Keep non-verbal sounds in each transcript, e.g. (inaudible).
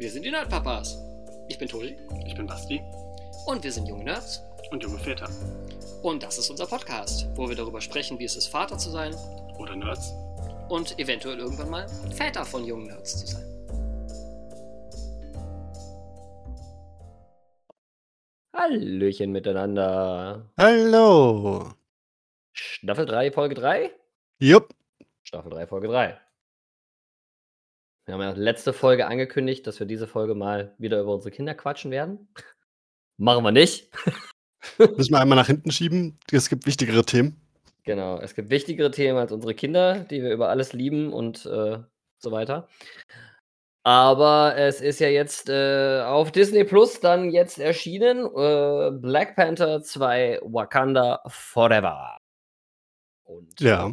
Wir sind die Nerdpapas. Ich bin Tobi Ich bin Basti und wir sind junge Nerds. und junge Väter. Und das ist unser Podcast, wo wir darüber sprechen, wie es ist, Vater zu sein Oder Nerds. und eventuell irgendwann mal Väter von jungen Nerds zu sein. Hallöchen miteinander. Hallo. Staffel 3, Folge 3? Jupp. Staffel 3, Folge 3. Wir haben ja letzte Folge angekündigt, dass wir diese Folge mal wieder über unsere Kinder quatschen werden. (laughs) Machen wir nicht. (laughs) Müssen wir einmal nach hinten schieben. Es gibt wichtigere Themen. Genau, es gibt wichtigere Themen als unsere Kinder, die wir über alles lieben und äh, so weiter. Aber es ist ja jetzt äh, auf Disney Plus dann jetzt erschienen äh, Black Panther 2 Wakanda Forever. Und Ja.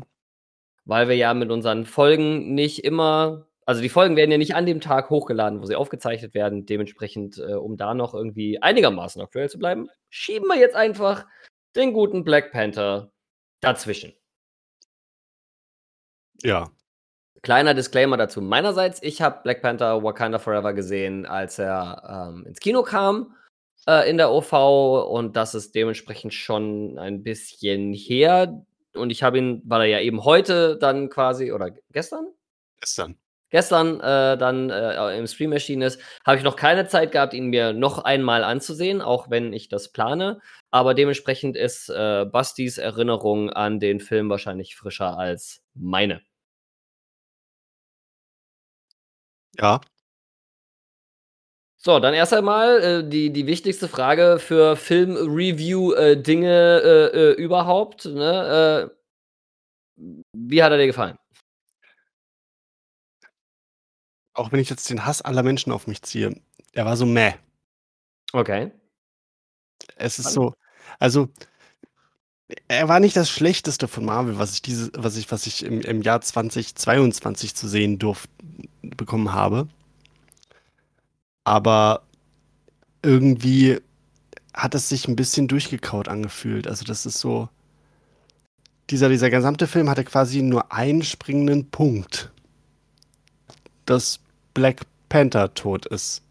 weil wir ja mit unseren Folgen nicht immer, also die Folgen werden ja nicht an dem Tag hochgeladen, wo sie aufgezeichnet werden. Dementsprechend, äh, um da noch irgendwie einigermaßen aktuell zu bleiben, schieben wir jetzt einfach den guten Black Panther dazwischen. Ja. Kleiner Disclaimer dazu meinerseits. Ich habe Black Panther Wakanda Forever gesehen, als er ähm, ins Kino kam äh, in der OV und das ist dementsprechend schon ein bisschen her. Und ich habe ihn, weil er ja eben heute dann quasi, oder gestern? Gestern. Gestern äh, dann äh, im Stream erschienen ist, habe ich noch keine Zeit gehabt, ihn mir noch einmal anzusehen, auch wenn ich das plane. Aber dementsprechend ist äh, Bastis Erinnerung an den Film wahrscheinlich frischer als meine. Ja. So, dann erst einmal äh, die, die wichtigste Frage für Film-Review-Dinge äh, äh, überhaupt. Ne? Äh, wie hat er dir gefallen? Auch wenn ich jetzt den Hass aller Menschen auf mich ziehe. Er war so meh. Okay. Es ist so. Also. Er war nicht das Schlechteste von Marvel, was ich diese, was ich, was ich im, im Jahr 2022 zu sehen durfte, bekommen habe. Aber irgendwie hat es sich ein bisschen durchgekaut angefühlt. Also das ist so. Dieser, dieser gesamte Film hatte quasi nur einen springenden Punkt. Dass Black Panther tot ist.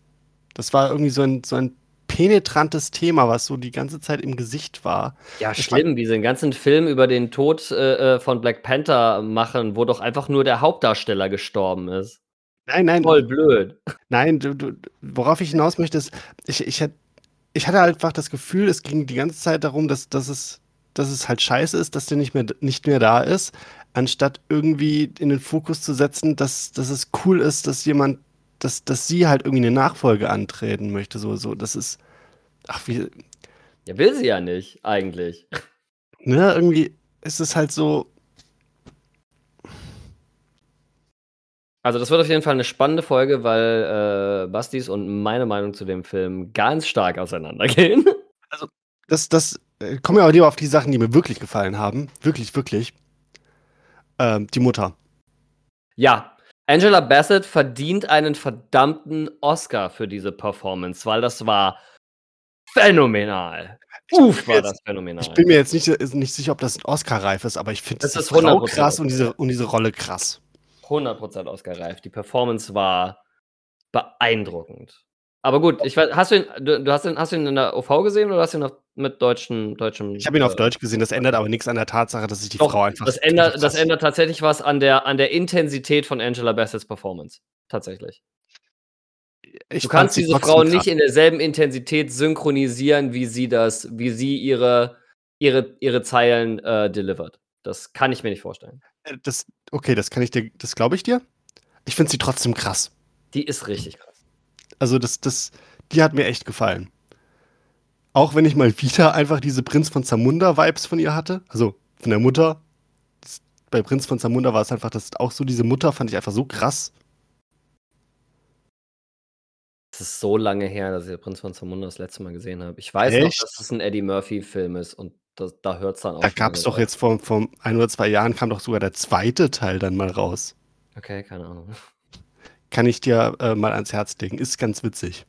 Das war irgendwie so ein, so ein penetrantes Thema, was so die ganze Zeit im Gesicht war. Ja, Es schlimm, diesen ganzen Film über den Tod äh, äh, von Black Panther machen, wo doch einfach nur der Hauptdarsteller gestorben ist. Nein, nein, Voll blöd. nein, du, du, worauf ich hinaus möchte, ist, ich, ich, ich hatte einfach das Gefühl, es ging die ganze Zeit darum, dass, dass, es, dass es halt scheiße ist, dass der nicht mehr, nicht mehr da ist, anstatt irgendwie in den Fokus zu setzen, dass, dass es cool ist, dass jemand, dass, dass sie halt irgendwie eine Nachfolge antreten möchte. So, so, das ist, ach, wie, Ja, will sie ja nicht, eigentlich. (laughs) ne, irgendwie ist es halt so, Also, das wird auf jeden Fall eine spannende Folge, weil äh, Bastis und meine Meinung zu dem Film ganz stark auseinandergehen. (laughs) das, das, äh, kommen wir aber lieber auf die Sachen, die mir wirklich gefallen haben. Wirklich, wirklich. Ähm, die Mutter. Ja, Angela Bassett verdient einen verdammten Oscar für diese Performance, weil das war phänomenal. Uff, bin war jetzt- das phänomenal. Ich bin mir jetzt nicht, nicht sicher, ob das ein Oscar-reif ist, aber ich finde Das diese ist Frau 100% krass und diese, und diese Rolle krass. 100% Oscar-reif. Die Performance war beeindruckend. Aber gut, ich weiß, hast du ihn, du, du hast ihn, hast du ihn in der OV gesehen oder hast du ihn auf, mit deutschen, deutschem? Ich habe ihn auf äh, Deutsch gesehen, das ändert aber nichts an der Tatsache, dass ich die Doch, Frau einfach. das ändert, das ändert tatsächlich was an der, an der Intensität von Angela Bassett's Performance. Tatsächlich. ich Du kannst diese Frau krass. nicht in derselben Intensität synchronisieren, wie sie das, wie sie ihre, ihre, ihre Zeilen äh, delivert. Das kann ich mir nicht vorstellen. Äh, Das, okay, das kann ich dir, das glaube ich dir. Ich finde sie trotzdem krass. Die ist richtig krass. Also das, das, die hat mir echt gefallen. Auch wenn ich mal wieder einfach diese Prinz von Zamunda-Vibes von ihr hatte. Also von der Mutter. Das, bei Prinz von Zamunda war es einfach, das auch so diese Mutter fand ich einfach so krass. Es ist so lange her, dass ich den Prinz von Zamunda das letzte Mal gesehen habe. Ich weiß noch, Echt? dass es ein Eddie Murphy-Film ist und das, da hört es dann auch. Da gab es doch auf. jetzt vor, vor ein oder zwei Jahren kam doch sogar der zweite Teil dann mal raus. Okay, keine Ahnung. Kann ich dir äh, mal ans Herz legen. Ist ganz witzig.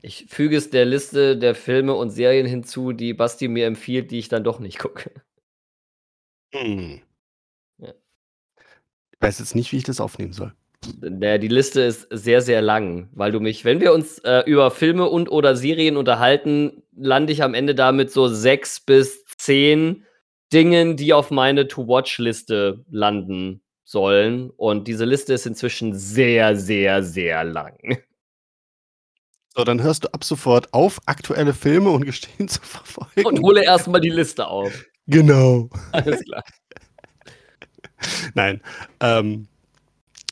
Ich füge es der Liste der Filme und Serien hinzu, die Basti mir empfiehlt, die ich dann doch nicht gucke. Hm. Ja. Ich weiß jetzt nicht, wie ich das aufnehmen soll. Naja, die Liste ist sehr, sehr lang, weil du mich, wenn wir uns äh, über Filme und oder Serien unterhalten, lande ich am Ende damit so sechs bis zehn Dingen, die auf meine To-Watch-Liste landen sollen. Und diese Liste ist inzwischen sehr, sehr, sehr lang. (laughs) So, dann hörst du ab sofort auf, aktuelle Filme und Gestehen (laughs) zu verfolgen. Und hole erstmal die Liste auf. Genau. (laughs) Alles klar. Nein. Ähm,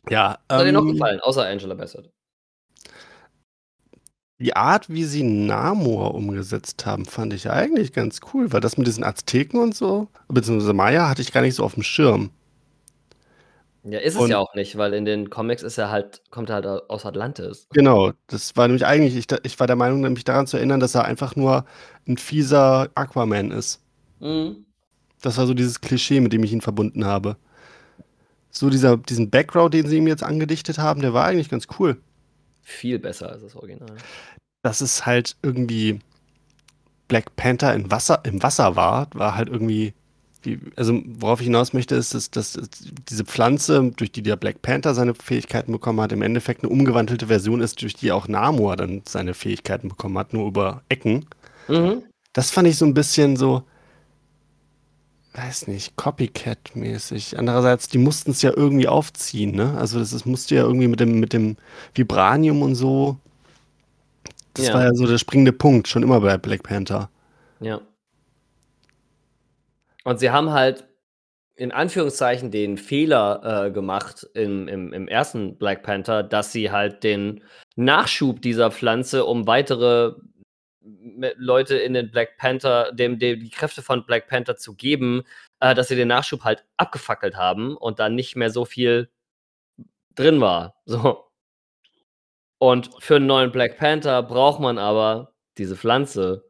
ja. Was hat dir noch ähm, gefallen, außer Angela Bassett? Die Art, wie sie Namor umgesetzt haben, fand ich eigentlich ganz cool, weil das mit diesen Azteken und so, beziehungsweise Maya, hatte ich gar nicht so auf dem Schirm. Ja, ist es Und- ja auch nicht, weil in den Comics ist er halt, kommt er halt aus Atlantis. Genau, das war nämlich eigentlich, ich, ich war der Meinung, mich daran zu erinnern, dass er einfach nur ein fieser Aquaman ist. Mhm. Das war so dieses Klischee, mit dem ich ihn verbunden habe. So dieser, diesen Background, den sie ihm jetzt angedichtet haben, der war eigentlich ganz cool. Viel besser als das Original. Dass es halt irgendwie Black Panther im Wasser, im Wasser war, war halt irgendwie, wie, also worauf ich hinaus möchte, ist, dass, dass diese Pflanze, durch die der Black Panther seine Fähigkeiten bekommen hat, im Endeffekt eine umgewandelte Version ist, durch die auch Namor dann seine Fähigkeiten bekommen hat, nur über Ecken. Mhm. Das fand ich so ein bisschen so, weiß nicht, Copycat-mäßig. Andererseits, die mussten es ja irgendwie aufziehen, ne? Also das, das musste ja irgendwie mit dem, mit dem Vibranium und so. Das Ja. war ja so der springende Punkt, schon immer bei Black Panther. Ja. Und sie haben halt in Anführungszeichen den Fehler äh, gemacht im, im, im ersten Black Panther, dass sie halt den Nachschub dieser Pflanze um weitere Leute in den Black Panther, dem, dem die Kräfte von Black Panther zu geben, äh, dass sie den Nachschub halt abgefackelt haben und dann nicht mehr so viel drin war. (laughs) So. Und für einen neuen Black Panther braucht man aber diese Pflanze.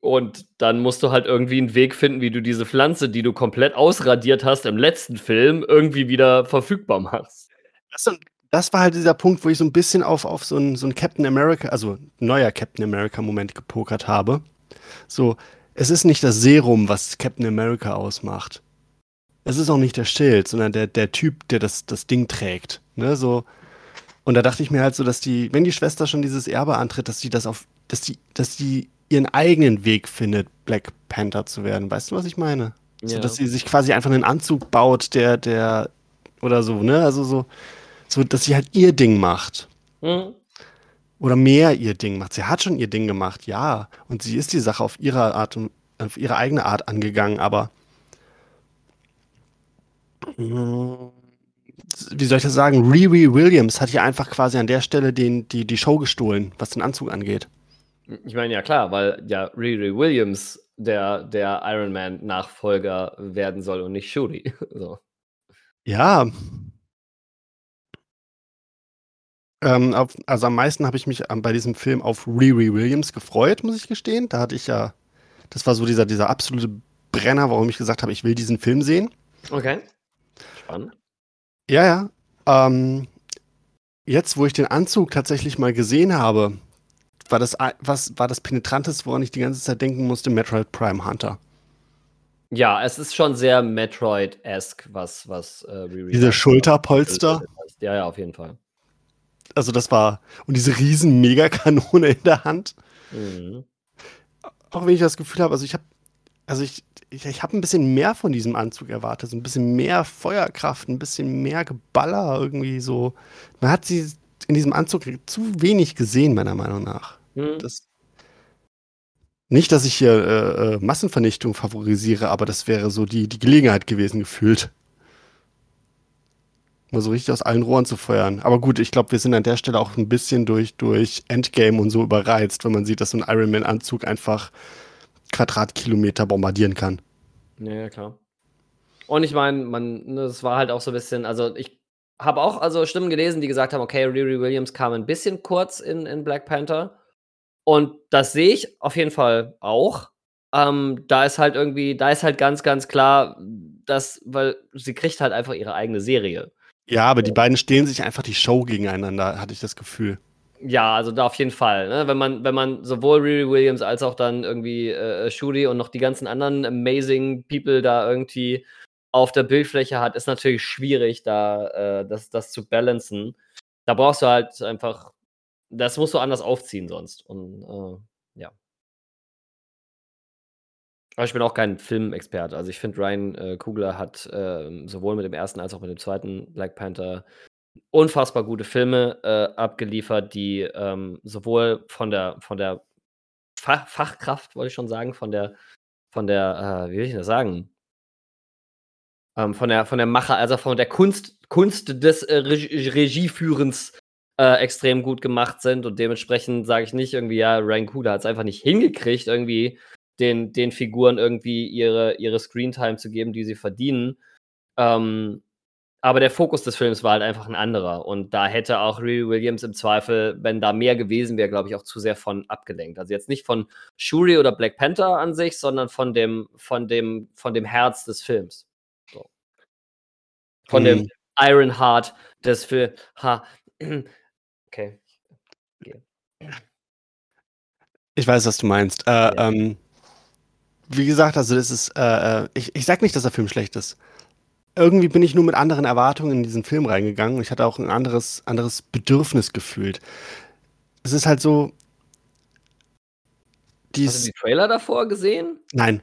Und dann musst du halt irgendwie einen Weg finden, wie du diese Pflanze, die du komplett ausradiert hast im letzten Film, irgendwie wieder verfügbar machst. Das, das war halt dieser Punkt, wo ich so ein bisschen auf, auf so einen so Captain America, also neuer Captain America-Moment gepokert habe. So, es ist nicht das Serum, was Captain America ausmacht. Es ist auch nicht der Schild, sondern der, der Typ, der das, das Ding trägt. Ne, so. Und da dachte ich mir halt so, dass die, wenn die Schwester schon dieses Erbe antritt, dass die das auf, dass die, dass die ihren eigenen Weg findet, Black Panther zu werden. Weißt du, was ich meine? So, dass sie sich quasi einfach einen Anzug baut, der, der, oder so, ne? Also so, so, dass sie halt ihr Ding macht. Mhm. Oder mehr ihr Ding macht. Sie hat schon ihr Ding gemacht, ja. Und sie ist die Sache auf ihre Art und auf ihre eigene Art angegangen, aber wie soll ich das sagen? Riri Williams hat hier einfach quasi an der Stelle den, die, die Show gestohlen, was den Anzug angeht. Ich meine, ja klar, weil ja Riri Williams der, der Iron Man-Nachfolger werden soll und nicht Shuri. (laughs) So. Ja. Ähm, auf, also am meisten habe ich mich ähm, bei diesem Film auf Riri Williams gefreut, muss ich gestehen. Da hatte ich ja, das war so dieser, dieser absolute Brenner, warum ich gesagt habe, ich will diesen Film sehen. Okay. Spannend. Ja, ja. Ähm, jetzt, wo ich den Anzug tatsächlich mal gesehen habe, war das, was, war das penetranteste, woran ich die ganze Zeit denken musste, Metroid Prime Hunter. Ja, es ist schon sehr Metroid-esque, was, was äh, Riri Diese Schulterpolster. Ja, ja, auf jeden Fall. Also das war, und diese riesen Megakanone in der Hand. Mhm. Auch wenn ich das Gefühl habe, also ich habe, also ich, ich, ich habe ein bisschen mehr von diesem Anzug erwartet, so ein bisschen mehr Feuerkraft, ein bisschen mehr Geballer irgendwie so. Man hat sie in diesem Anzug zu wenig gesehen, meiner Meinung nach. Mhm. Das nicht, dass ich hier äh, äh, Massenvernichtung favorisiere, aber das wäre so die, die Gelegenheit gewesen, gefühlt. Mal so richtig aus allen Rohren zu feuern. Aber gut, ich glaube, wir sind an der Stelle auch ein bisschen durch, durch Endgame und so überreizt, wenn man sieht, dass so ein Iron Man-Anzug einfach Quadratkilometer bombardieren kann. Ja, ja, klar. Und ich meine, man, ne, es war halt auch so ein bisschen, also ich habe auch also Stimmen gelesen, die gesagt haben, okay, Riri Williams kam ein bisschen kurz in, in Black Panther. Und das sehe ich auf jeden Fall auch. Ähm, da ist halt irgendwie, da ist halt ganz, ganz klar, dass, weil sie kriegt halt einfach ihre eigene Serie. Ja, aber die beiden stehlen sich einfach die Show gegeneinander, hatte ich das Gefühl. Ja, also da auf jeden Fall. Ne? Wenn man, wenn man sowohl Riri Williams als auch dann irgendwie äh, Shuri und noch die ganzen anderen amazing People da irgendwie auf der Bildfläche hat, ist natürlich schwierig, da äh, das, das zu balancen. Da brauchst du halt einfach, das musst du anders aufziehen sonst. Und äh, ja. Aber ich bin auch kein Filmexperte. Also ich finde, Ryan äh, Kugler hat äh, sowohl mit dem ersten als auch mit dem zweiten Black Panther unfassbar gute Filme äh, abgeliefert, die ähm, sowohl von der, von der Fach Fachkraft, wollte ich schon sagen, von der, von der, äh, wie will ich das sagen? Ähm, von der, von der Macher, also von der Kunst, Kunst des äh, Regie Regieführens äh, extrem gut gemacht sind und dementsprechend sage ich nicht irgendwie, ja, Ryan Coogler hat es einfach nicht hingekriegt, irgendwie den, den Figuren irgendwie ihre, ihre Screentime zu geben, die sie verdienen. Ähm, aber der Fokus des Films war halt einfach ein anderer. Und da hätte auch Riri Williams im Zweifel, wenn da mehr gewesen wäre, glaube ich, auch zu sehr von abgelenkt. Also jetzt nicht von Shuri oder Black Panther an sich, sondern von dem, von dem, von dem Herz des Films. Von hm. dem Iron Heart des Films. Ha. (clears throat) Okay. okay. Ich weiß, was du meinst. Äh, ja. ähm, wie gesagt, also das ist, äh, äh, ich, ich sag nicht, dass der Film schlecht ist. Irgendwie bin ich nur mit anderen Erwartungen in diesen Film reingegangen und ich hatte auch ein anderes, anderes Bedürfnis gefühlt. Es ist halt so. Hast du die Trailer davor gesehen? Nein.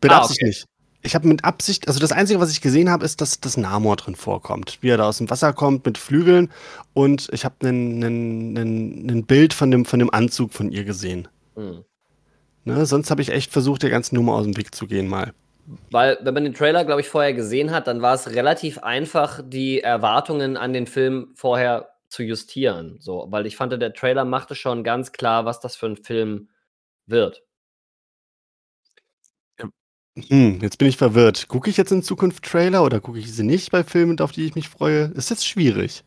Bedarf ah, okay. nicht. Ich habe mit Absicht, also das Einzige, was ich gesehen habe, ist, dass das Namor drin vorkommt. Wie er da aus dem Wasser kommt mit Flügeln und ich habe ein Bild von dem, von dem Anzug von ihr gesehen. Mhm. Ne, sonst habe ich echt versucht, der ganzen Nummer aus dem Weg zu gehen mal. Weil, wenn man den Trailer, glaube ich, vorher gesehen hat, dann war es relativ einfach, die Erwartungen an den Film vorher zu justieren. So, weil ich fand, der Trailer machte schon ganz klar, was das für ein Film wird. Hm, jetzt bin ich verwirrt. Gucke ich jetzt in Zukunft Trailer oder gucke ich sie nicht bei Filmen, auf die ich mich freue? Ist jetzt schwierig.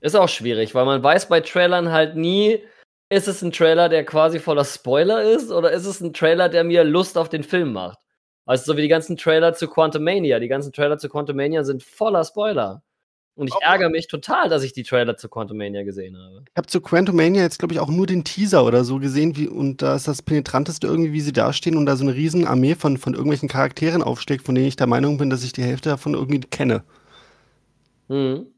Ist auch schwierig, weil man weiß bei Trailern halt nie, ist es ein Trailer, der quasi voller Spoiler ist, oder ist es ein Trailer, der mir Lust auf den Film macht? Also so wie die ganzen Trailer zu Quantum Mania. Die ganzen Trailer zu Quantum Mania sind voller Spoiler. Und ich ärgere mich total, dass ich die Trailer zu Quantum Mania gesehen habe. Ich habe zu Quantum Mania jetzt, glaube ich, auch nur den Teaser oder so gesehen, wie, und da ist das Penetranteste irgendwie, wie sie dastehen und da so eine riesen Armee von, von irgendwelchen Charakteren aufsteckt, von denen ich der Meinung bin, dass ich die Hälfte davon irgendwie kenne. Mhm.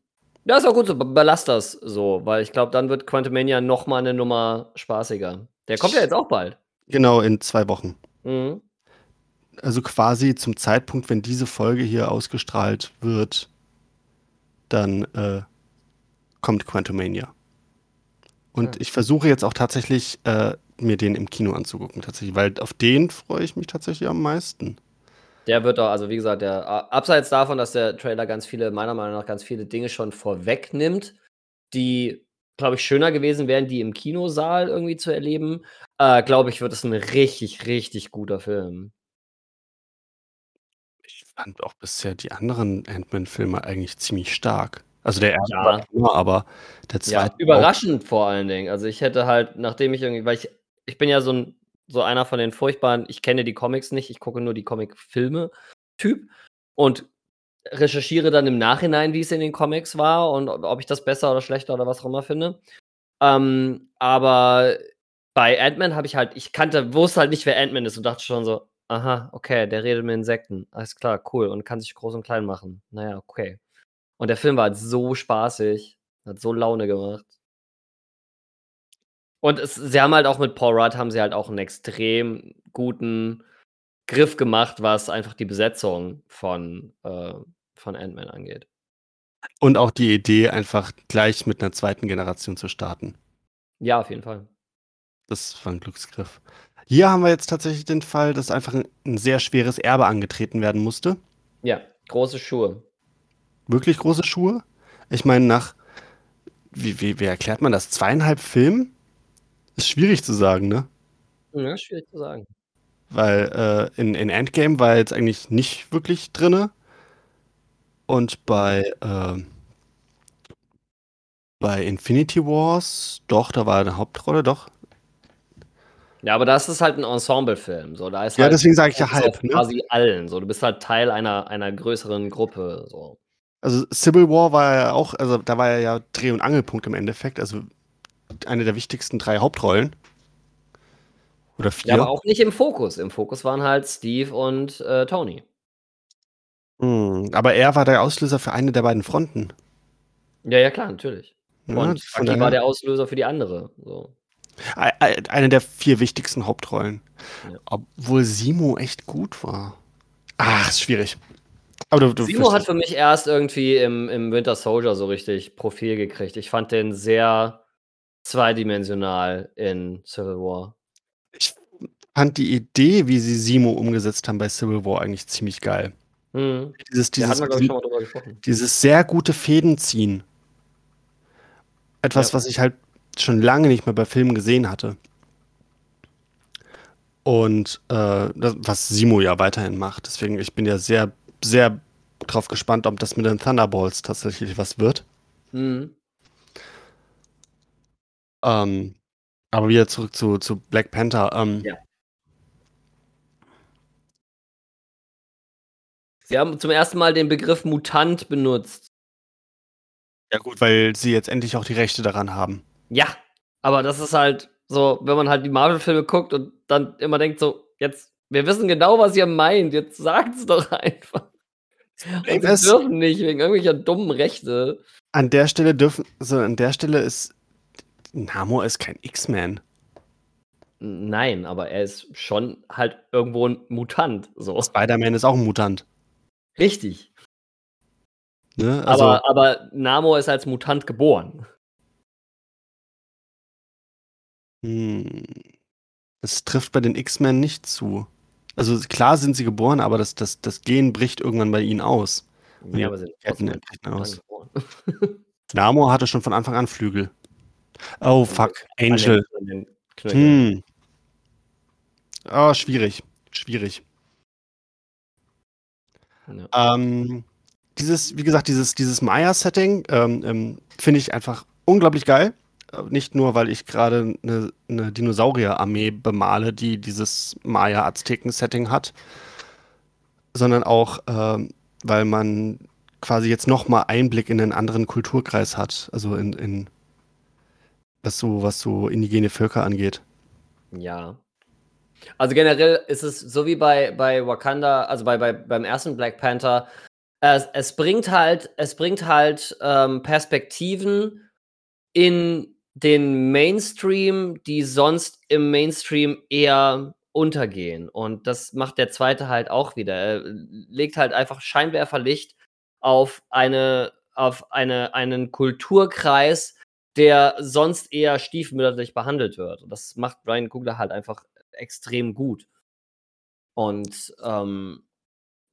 Ja, ist auch gut so. Belast das so, weil ich glaube, dann wird Quantum Mania nochmal eine Nummer spaßiger. Der kommt ja jetzt auch bald. Genau, in zwei Wochen. Mhm. Also quasi zum Zeitpunkt, wenn diese Folge hier ausgestrahlt wird, dann äh, kommt Quantum Mania. Und ja. ich versuche jetzt auch tatsächlich, äh, mir den im Kino anzugucken, tatsächlich, weil auf den freue ich mich tatsächlich am meisten. Der wird doch, also wie gesagt, der, abseits davon, dass der Trailer ganz viele, meiner Meinung nach, ganz viele Dinge schon vorwegnimmt, die, glaube ich, schöner gewesen wären, die im Kinosaal irgendwie zu erleben, äh, glaube ich, wird es ein richtig, richtig guter Film. Fand auch bisher die anderen Ant-Man-Filme eigentlich ziemlich stark. Also der erste ja. war immer, aber der zweite. Ja, überraschend auch. vor allen Dingen. Also ich hätte halt, nachdem ich irgendwie, weil ich, ich bin ja so ein so einer von den furchtbaren, ich kenne die Comics nicht, ich gucke nur die Comic-Filme Typ und recherchiere dann im Nachhinein, wie es in den Comics war und ob ich das besser oder schlechter oder was auch immer finde. Ähm, aber bei Ant-Man habe ich halt, ich kannte, wusste halt nicht, wer Ant-Man ist und dachte schon so, aha, okay, der redet mit Insekten. Alles klar, cool. Und kann sich groß und klein machen. Naja, okay. Und der Film war halt so spaßig, hat so Laune gemacht. Und es, sie haben halt auch mit Paul Rudd haben sie halt auch einen extrem guten Griff gemacht, was einfach die Besetzung von, äh, von Ant-Man angeht. Und auch die Idee, einfach gleich mit einer zweiten Generation zu starten. Ja, auf jeden Fall. Das war ein Glücksgriff. Hier haben wir jetzt tatsächlich den Fall, dass einfach ein, ein sehr schweres Erbe angetreten werden musste. Ja, große Schuhe. Wirklich große Schuhe? Ich meine, nach, wie, wie, wie erklärt man das? Zweieinhalb Filmen? Ist schwierig zu sagen, ne? Ja, schwierig zu sagen. Weil äh, in, in Endgame war er jetzt eigentlich nicht wirklich drinne. Und bei, äh, bei Infinity Wars, doch, da war er eine Hauptrolle, doch. Ja, aber das ist halt ein Ensemble-Film. So, da ist ja, halt, deswegen sage ich ja halb. Ne? Quasi allen. So, du bist halt Teil einer, einer größeren Gruppe. So. Also Civil War war ja auch, also da war er ja Dreh- und Angelpunkt im Endeffekt. Also eine der wichtigsten drei Hauptrollen. Oder vier. Ja, aber auch nicht im Fokus. Im Fokus waren halt Steve und äh, Tony. Hm, aber er war der Auslöser für eine der beiden Fronten. Ja, ja, klar, natürlich. Ja, Und von Bucky war der Auslöser für die andere. So. Ei- ei- Eine der vier wichtigsten Hauptrollen. Ja. Obwohl Simo echt gut war. Ach, ist schwierig. Aber du, du Simo hat für mich erst irgendwie im, im Winter Soldier so richtig Profil gekriegt. Ich fand den sehr zweidimensional in Civil War. ich fand die Idee, wie sie Simo umgesetzt haben bei Civil War, eigentlich ziemlich geil. Hm. Dieses, dieses, gesprochen. dieses sehr gute Fäden ziehen. Etwas, Ja. was ich halt schon lange nicht mehr bei Filmen gesehen hatte. Und äh, das, was Simo ja weiterhin macht. Deswegen, ich bin ja sehr, sehr drauf gespannt, ob das mit den Thunderbolts tatsächlich was wird. Hm. Ähm, aber wieder zurück zu, zu Black Panther. Ähm, Ja. Sie haben zum ersten Mal den Begriff Mutant benutzt. ja, gut, weil sie jetzt endlich auch die Rechte daran haben. Ja, aber das ist halt so, wenn man halt die Marvel-Filme guckt und dann immer denkt so, jetzt, wir wissen genau, was ihr meint, jetzt sagt's doch (laughs) einfach. Und sie ist- dürfen nicht, wegen irgendwelcher dummen Rechte. An der Stelle dürfen, so an der Stelle ist Namor ist kein X-Man. Nein, aber er ist schon halt irgendwo ein Mutant. So. Spider-Man ist auch ein Mutant. Richtig. Ne? Also, aber, aber Namor ist als Mutant geboren. Hm, das trifft bei den X-Men nicht zu. Also klar sind sie geboren, aber das, das, das Gen bricht irgendwann bei ihnen aus. Ja, aber sind trotzdem bricht aus. (laughs) Namor hatte schon von Anfang an Flügel. Oh fuck, An Angel. Hm. Oh, schwierig. Schwierig. Ja. Ähm, dieses, wie gesagt, dieses, dieses Maya-Setting ähm, ähm, finde ich einfach unglaublich geil. Äh, Nicht nur, weil ich gerade eine, eine Dinosaurier-Armee bemale, die dieses Maya-Azteken-Setting hat, sondern auch, ähm, weil man quasi jetzt nochmal Einblick in einen anderen Kulturkreis hat. Also in, in was so, was so indigene Völker angeht. Ja. Also generell ist es so wie bei, bei Wakanda, also bei, bei, beim ersten Black Panther, es, es bringt halt, es bringt halt ähm, Perspektiven in den Mainstream, die sonst im Mainstream eher untergehen. Und das macht der zweite halt auch wieder. Er legt halt einfach Scheinwerferlicht auf eine, auf eine, einen Kulturkreis, der sonst eher stiefmütterlich behandelt wird. Und das macht Ryan Coogler halt einfach extrem gut. Und ähm,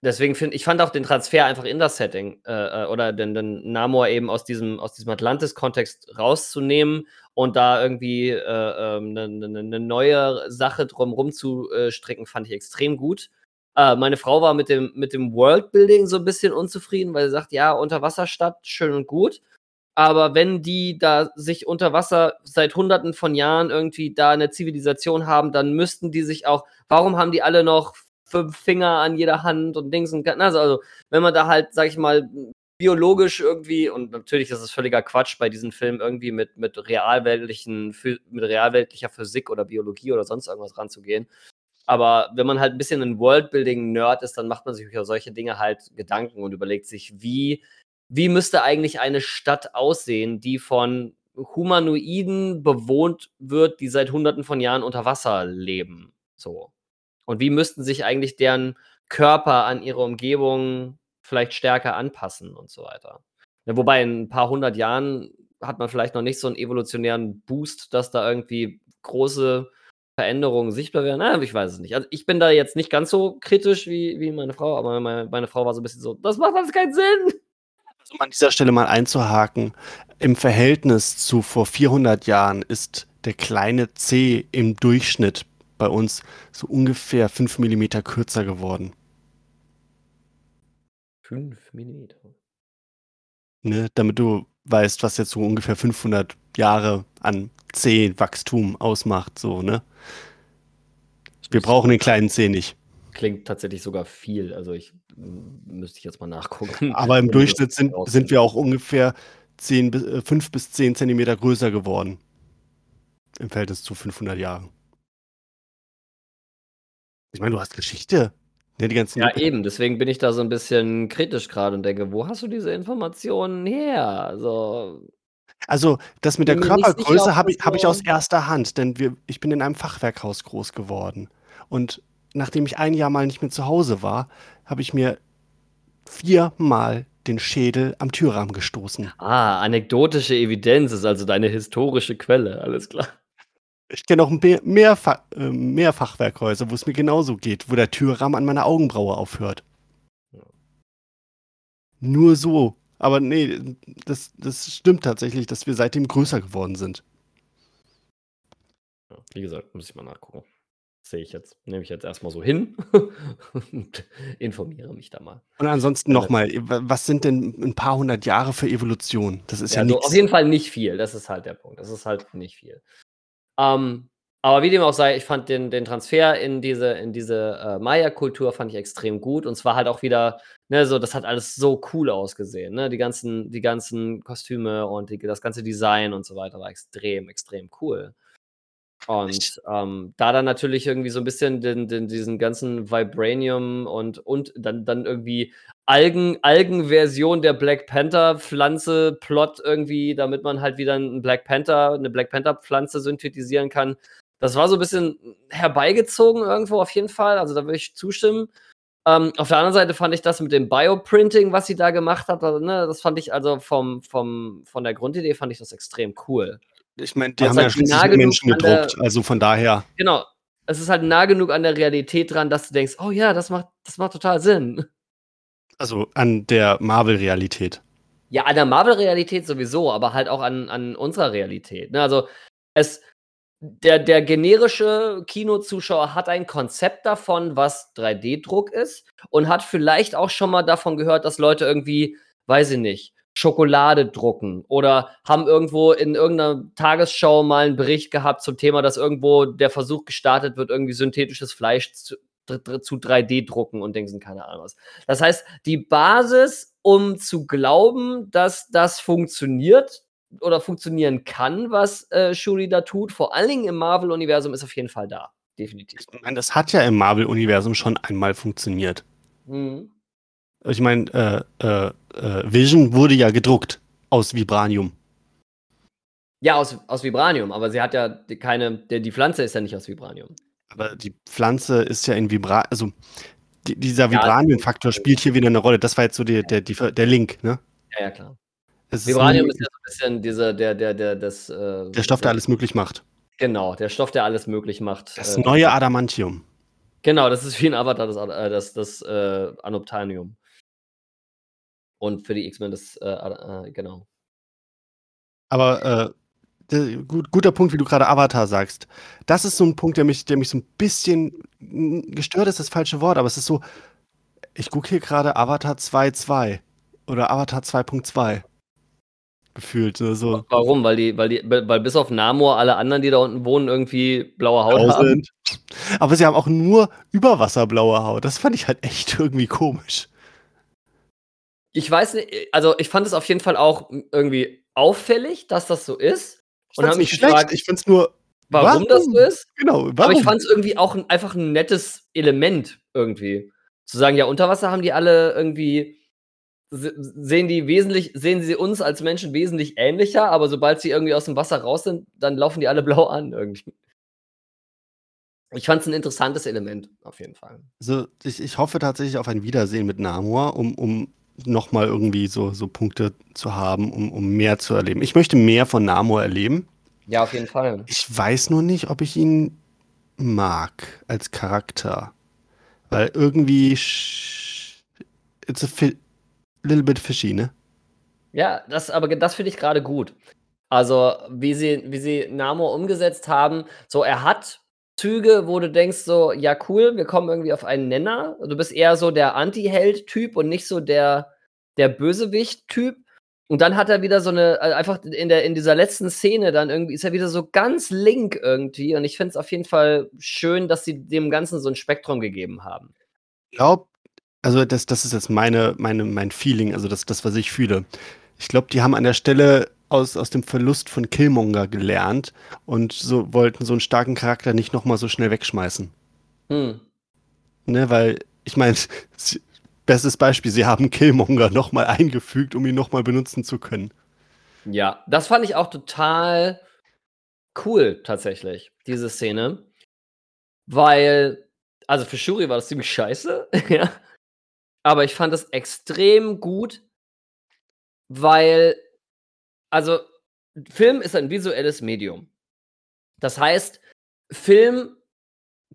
deswegen finde ich fand auch den Transfer einfach in das Setting äh, äh, oder den, den Namor eben aus diesem, aus diesem Atlantis-Kontext rauszunehmen und da irgendwie eine äh, ne, ne neue Sache drumherum zu äh, stricken, fand ich extrem gut. Äh, meine Frau war mit dem, mit dem Worldbuilding so ein bisschen unzufrieden, weil sie sagt, ja, Unterwasserstadt, schön und gut. Aber wenn die da sich unter Wasser seit hunderten von Jahren irgendwie da eine Zivilisation haben, dann müssten die sich auch, warum haben die alle noch fünf Finger an jeder Hand und Dings und also, also wenn man da halt, sag ich mal, biologisch irgendwie, und natürlich ist es völliger Quatsch bei diesen Filmen irgendwie mit, mit realweltlichen, mit realweltlicher Physik oder Biologie oder sonst irgendwas ranzugehen. Aber wenn man halt ein bisschen ein Worldbuilding-Nerd ist, dann macht man sich über solche Dinge halt Gedanken und überlegt sich, wie wie müsste eigentlich eine Stadt aussehen, die von Humanoiden bewohnt wird, die seit hunderten von Jahren unter Wasser leben? So. Und wie müssten sich eigentlich deren Körper an ihre Umgebung vielleicht stärker anpassen und so weiter? Ja, wobei in ein paar hundert Jahren hat man vielleicht noch nicht so einen evolutionären Boost, dass da irgendwie große Veränderungen sichtbar werden. Na, ich weiß es nicht. Also ich bin da jetzt nicht ganz so kritisch wie, wie meine Frau, aber meine, meine Frau war so ein bisschen so, das macht alles keinen Sinn. Um an dieser Stelle mal einzuhaken, im Verhältnis zu vor 400 Jahren ist der kleine C im Durchschnitt bei uns so ungefähr 5 mm kürzer geworden. 5 mm. Ne, damit du weißt, was jetzt so ungefähr 500 Jahre an C-Wachstum ausmacht, so, ne? Wir brauchen den kleinen C nicht. Klingt tatsächlich sogar viel. Also ich müsste ich jetzt mal nachgucken. Aber im (laughs) Durchschnitt sind, sind wir auch ungefähr 10 bis, äh, 5 bis 10 Zentimeter größer geworden. Im Verhältnis zu 500 Jahren. Ich meine, du hast Geschichte. Ne, die ganzen Ja, eben, deswegen bin ich da so ein bisschen kritisch gerade und denke: „Wo hast du diese Informationen her?“ Also Also, das mit der Körpergröße habe ich habe ich aus erster Hand, denn wir ich bin in einem Fachwerkhaus groß geworden. Und nachdem ich ein Jahr mal nicht mehr zu Hause war, habe ich mir viermal den Schädel am Türrahmen gestoßen. Ah, anekdotische Evidenz ist also deine historische Quelle, alles klar. Ich kenne auch mehr mehr Fa äh, mehr Fachwerkhäuser, wo es mir genauso geht, wo der Türrahmen an meiner Augenbraue aufhört. Ja. Nur so. Aber ne, das das stimmt tatsächlich, dass wir seitdem größer geworden sind. Ja, wie gesagt, muss ich mal nachgucken. Sehe ich jetzt nehme ich jetzt erst mal so hin (laughs) und informiere mich da mal. Und ansonsten Äh noch mal, wa was sind denn 'n paar hundert Jahre für Evolution? Das ist ja Ja, so auf jeden Fall nicht viel. Das ist halt der Punkt. Das ist halt nicht viel. Ähm, aber wie dem auch sei, ich fand den den Transfer in diese in diese, äh, Maya-Kultur fand ich extrem gut und zwar halt auch wieder, ne, so das hat alles so cool ausgesehen, ne? Die ganzen die ganzen Kostüme und die das ganze Design und so weiter war extrem, extrem cool. Und, ähm, da dann natürlich irgendwie so 'n bisschen den den diesen ganzen Vibranium und und dann dann irgendwie Algen Algenversion der Black Panther-Pflanze Plot irgendwie, damit man halt wieder 'n Black Panther 'ne Black Panther-Pflanze synthetisieren kann. Das war so 'n bisschen herbeigezogen irgendwo auf jeden Fall. Also, da würde ich zustimmen. Ähm, auf der anderen Seite fand ich das mit dem Bioprinting, was sie da gemacht hat, also, ne, das fand ich also vom vom von der Grundidee fand ich das extrem cool. Ich meine, die haben ja halt schließlich nah mit genug Menschen an der gedruckt, also von daher. Genau. Es ist halt nah genug an der Realität dran, dass du denkst: „Oh ja, das macht das macht total Sinn.“ Also, an der Marvel-Realität. Ja, an der Marvel-Realität sowieso, aber halt auch an an unserer Realität, ne? Also, es der der generische Kinozuschauer hat ein Konzept davon, was 3D-Druck ist und hat vielleicht auch schon mal davon gehört, dass Leute irgendwie, weiß ich nicht, Schokolade drucken oder haben irgendwo in irgend 'ner Tagesschau mal 'n Bericht gehabt zum Thema, dass irgendwo der Versuch gestartet wird, irgendwie synthetisches Fleisch zu zu 3D drucken und Dingsen, keine Ahnung was. Das heißt, die Basis, um zu glauben, dass das funktioniert oder funktionieren kann, was, äh, Shuri da tut, vor allen Dingen im Marvel-Universum, ist auf jeden Fall da. Definitiv. Ich meine, das hat ja im Marvel-Universum schon einmal funktioniert. Mhm. Ich meine, äh, äh, äh, Vision wurde ja gedruckt aus Vibranium. Ja, aus aus Vibranium, aber sie hat ja keine d die Pflanze ist ja nicht aus Vibranium. Aber die Pflanze ist ja in Vibra also, di dieser Vibranium-Faktor spielt hier wieder 'ne Rolle. Das war jetzt so der der die der Link, ne? Ja, ja, klar. Es ist Vibranium nie ist ja so 'n bisschen dieser der der der das, äh der Stoff, der alles möglich macht. Genau, der Stoff, der alles möglich macht. Das äh neue Adamantium. Genau, das ist wie 'n Avatar, das äh, das das, äh, Unobtainium. Und für die X-Men das, äh, Ada äh, genau. Aber, äh, gut guter Punkt, wie du grade Avatar sagst. Das ist so 'n Punkt, der mich der mich so 'n bisschen gestört ist das falsche Wort, aber es ist so ich gucke hier grade Avatar 2.2 oder Avatar 2.2 gefühlt, so so. Warum? Weil die weil die weil bis auf Namor alle anderen, die da unten wohnen, irgendwie blaue Haut Blau haben? Aber sie haben auch nur überwasserblaue Haut. Das fand ich halt echt (laughs) irgendwie komisch. Ich weiß ni äh, also, ich fand es auf jeden Fall auch irgendwie auffällig, dass das so ist Ich und habe mich nicht schlecht. gefragt Ich fand's nur warum das so warum? ist. Genau, Aber ich warum? fand's irgendwie auch 'n einfach 'n nettes Element irgendwie. Zu sagen, ja, unter Wasser haben die alle irgendwie se sehen die wesentlich sehen sie uns als Menschen wesentlich ähnlicher, aber sobald sie irgendwie aus'm Wasser raus sind, dann laufen die alle (laughs) blau an irgendwie. Ich fand's 'n interessantes Element auf jeden Fall. Also, ich ich hoffe tatsächlich auf ein Wiedersehen mit Namor, um um noch mal irgendwie so so Punkte zu haben, um um mehr zu erleben. Ich möchte mehr von Namor erleben. Ja, auf jeden Fall. Ich weiß nur nicht, ob ich ihn mag als Charakter, weil irgendwie it's a little bit fishy, ne? Ja, das aber das finde ich grade gut. Also, wie sie wie sie Namor umgesetzt haben, so er hat Züge, wo du denkst so: „Ja, cool, wir kommen irgendwie auf einen Nenner.“ Du bist eher so der Antiheld-Typ und nicht so der der Bösewicht-Typ. Und dann hat er wieder so 'ne äh, einfach in der in dieser letzten Szene dann irgendwie ist er wieder so ganz Link irgendwie und ich finde es auf jeden Fall schön, dass sie dem Ganzen so 'n Spektrum gegeben haben. Glaube also, das das ist jetzt meine meine mein Feeling, also das das, was ich fühle. Ich glaube, die haben an der Stelle aus aus dem Verlust von Killmonger gelernt und so wollten so 'n starken Charakter nicht noch mal so schnell wegschmeißen. Mhm. Ne, weil ich meine, (laughs) bestes Beispiel, sie haben Killmonger nochmal eingefügt, um ihn nochmal benutzen zu können. Ja, das fand ich auch total cool, tatsächlich, diese Szene. Weil, also für Shuri war das ziemlich scheiße, (laughs) ja. Aber ich fand es extrem gut, weil, also, Film ist ein visuelles Medium. Das heißt, Film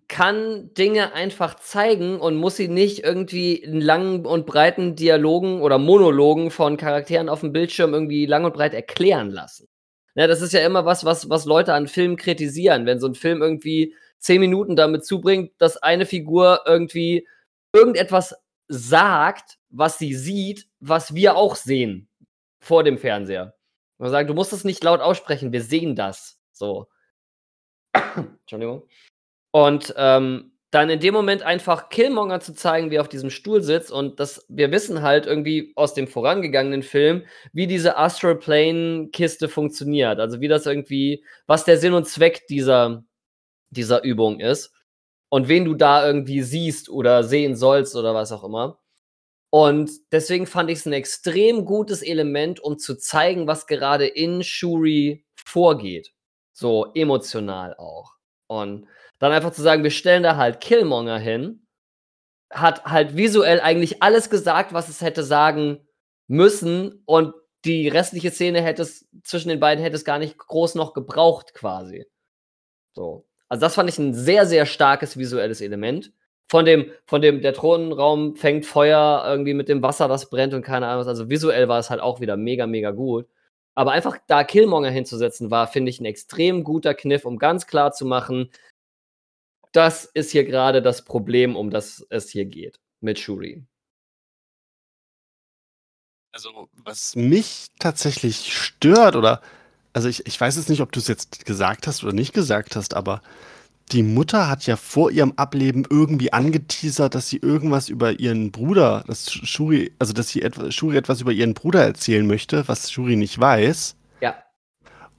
kann Dinge einfach zeigen und muss sie nicht irgendwie in langen und breiten Dialogen oder Monologen von Charakteren auf dem Bildschirm irgendwie lang und breit erklären lassen. Ja, das ist ja immer was, was, was Leute an Filmen kritisieren, wenn so ein Film irgendwie zehn Minuten damit zubringt, dass eine Figur irgendwie irgendetwas sagt, was sie sieht, was wir auch sehen vor dem Fernseher. Man sagt, du musst es nicht laut aussprechen, wir sehen das. So. Entschuldigung. Und ähm, dann in dem Moment einfach Killmonger zu zeigen, wie er auf diesem Stuhl sitzt und das, wir wissen halt irgendwie aus dem vorangegangenen Film, wie diese Astral Plane Kiste funktioniert. Also wie das irgendwie, was der Sinn und Zweck dieser, dieser Übung ist und wen du da irgendwie siehst oder sehen sollst oder was auch immer. Und deswegen fand ich es ein extrem gutes Element, um zu zeigen, was gerade in Shuri vorgeht. So emotional auch. Und dann einfach zu sagen, wir stellen da halt Killmonger hin, hat halt visuell eigentlich alles gesagt, was es hätte sagen müssen und die restliche Szene hätte es zwischen den beiden hätte es gar nicht groß noch gebraucht quasi. So. Also das fand ich ein sehr sehr starkes visuelles Element. Von dem von dem der Thronenraum fängt Feuer irgendwie mit dem Wasser, das brennt und keine Ahnung was. Also visuell war es halt auch wieder mega mega gut. Aber einfach da Killmonger hinzusetzen war, finde ich, ein extrem guter Kniff, um ganz klar zu machen, das ist hier gerade das Problem, um das es hier geht mit Shuri. Also, was mich tatsächlich stört, oder also ich, ich weiß jetzt nicht, ob du es jetzt gesagt hast oder nicht gesagt hast, aber die Mutter hat ja vor ihrem Ableben irgendwie angeteasert, dass sie irgendwas über ihren Bruder, dass Shuri, also dass sie etwa, Shuri etwas über ihren Bruder erzählen möchte, was Shuri nicht weiß. Ja.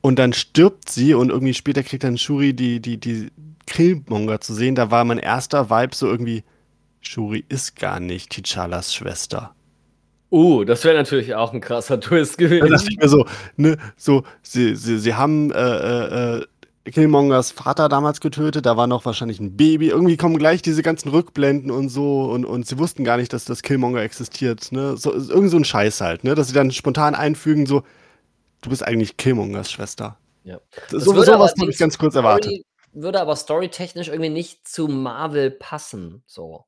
Und dann stirbt sie und irgendwie später kriegt dann Shuri die, die, die Killmonger zu sehen. Da war mein erster Vibe so irgendwie, Shuri ist gar nicht T'Challas Schwester. Uh, das wäre natürlich auch ein krasser Twist gewesen. Da dachte ich mir so, ne, so, sie, sie, sie haben äh, äh, äh Killmongers Vater damals getötet, da war noch wahrscheinlich ein Baby. Irgendwie kommen gleich diese ganzen Rückblenden und so und, und sie wussten gar nicht, dass das Killmonger existiert. Ne? So, irgend so ein Scheiß halt, ne? Dass sie dann spontan einfügen, so, du bist eigentlich Killmongers Schwester. Ja. So, sowas habe ich ganz kurz erwartet. Würde aber storytechnisch irgendwie nicht zu Marvel passen. So.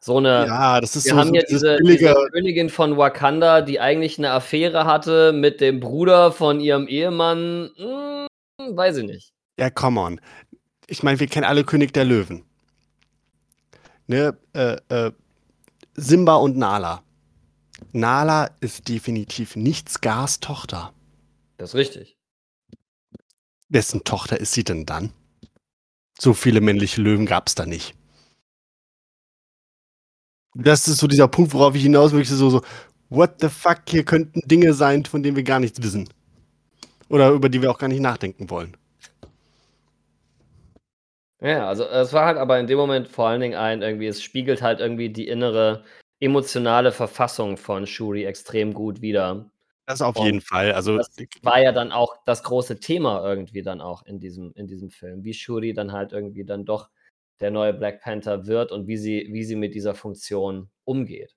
So eine. Ja, das ist wir so, haben so ja diese, diese, Königin von Wakanda, die eigentlich eine Affäre hatte mit dem Bruder von ihrem Ehemann. Hm, weiß ich nicht. Ja, come on. Ich meine, wir kennen alle König der Löwen. Ne, äh, äh, Simba und Nala. Nala ist definitiv nicht Skars Tochter. Das ist richtig. Wessen Tochter ist sie denn dann? So viele männliche Löwen gab es da nicht. Das ist so dieser Punkt, worauf ich hinaus möchte, so, so, what the fuck, hier könnten Dinge sein, von denen wir gar nichts wissen. Oder über die wir auch gar nicht nachdenken wollen. Ja, also es war halt aber in dem Moment vor allen Dingen ein, irgendwie, es spiegelt halt irgendwie die innere emotionale Verfassung von Shuri extrem gut wider. Das auf Und jeden Fall. Also das war ja dann auch das große Thema irgendwie dann auch in diesem, in diesem Film, wie Shuri dann halt irgendwie dann doch der neue Black Panther wird und wie sie, wie sie mit dieser Funktion umgeht.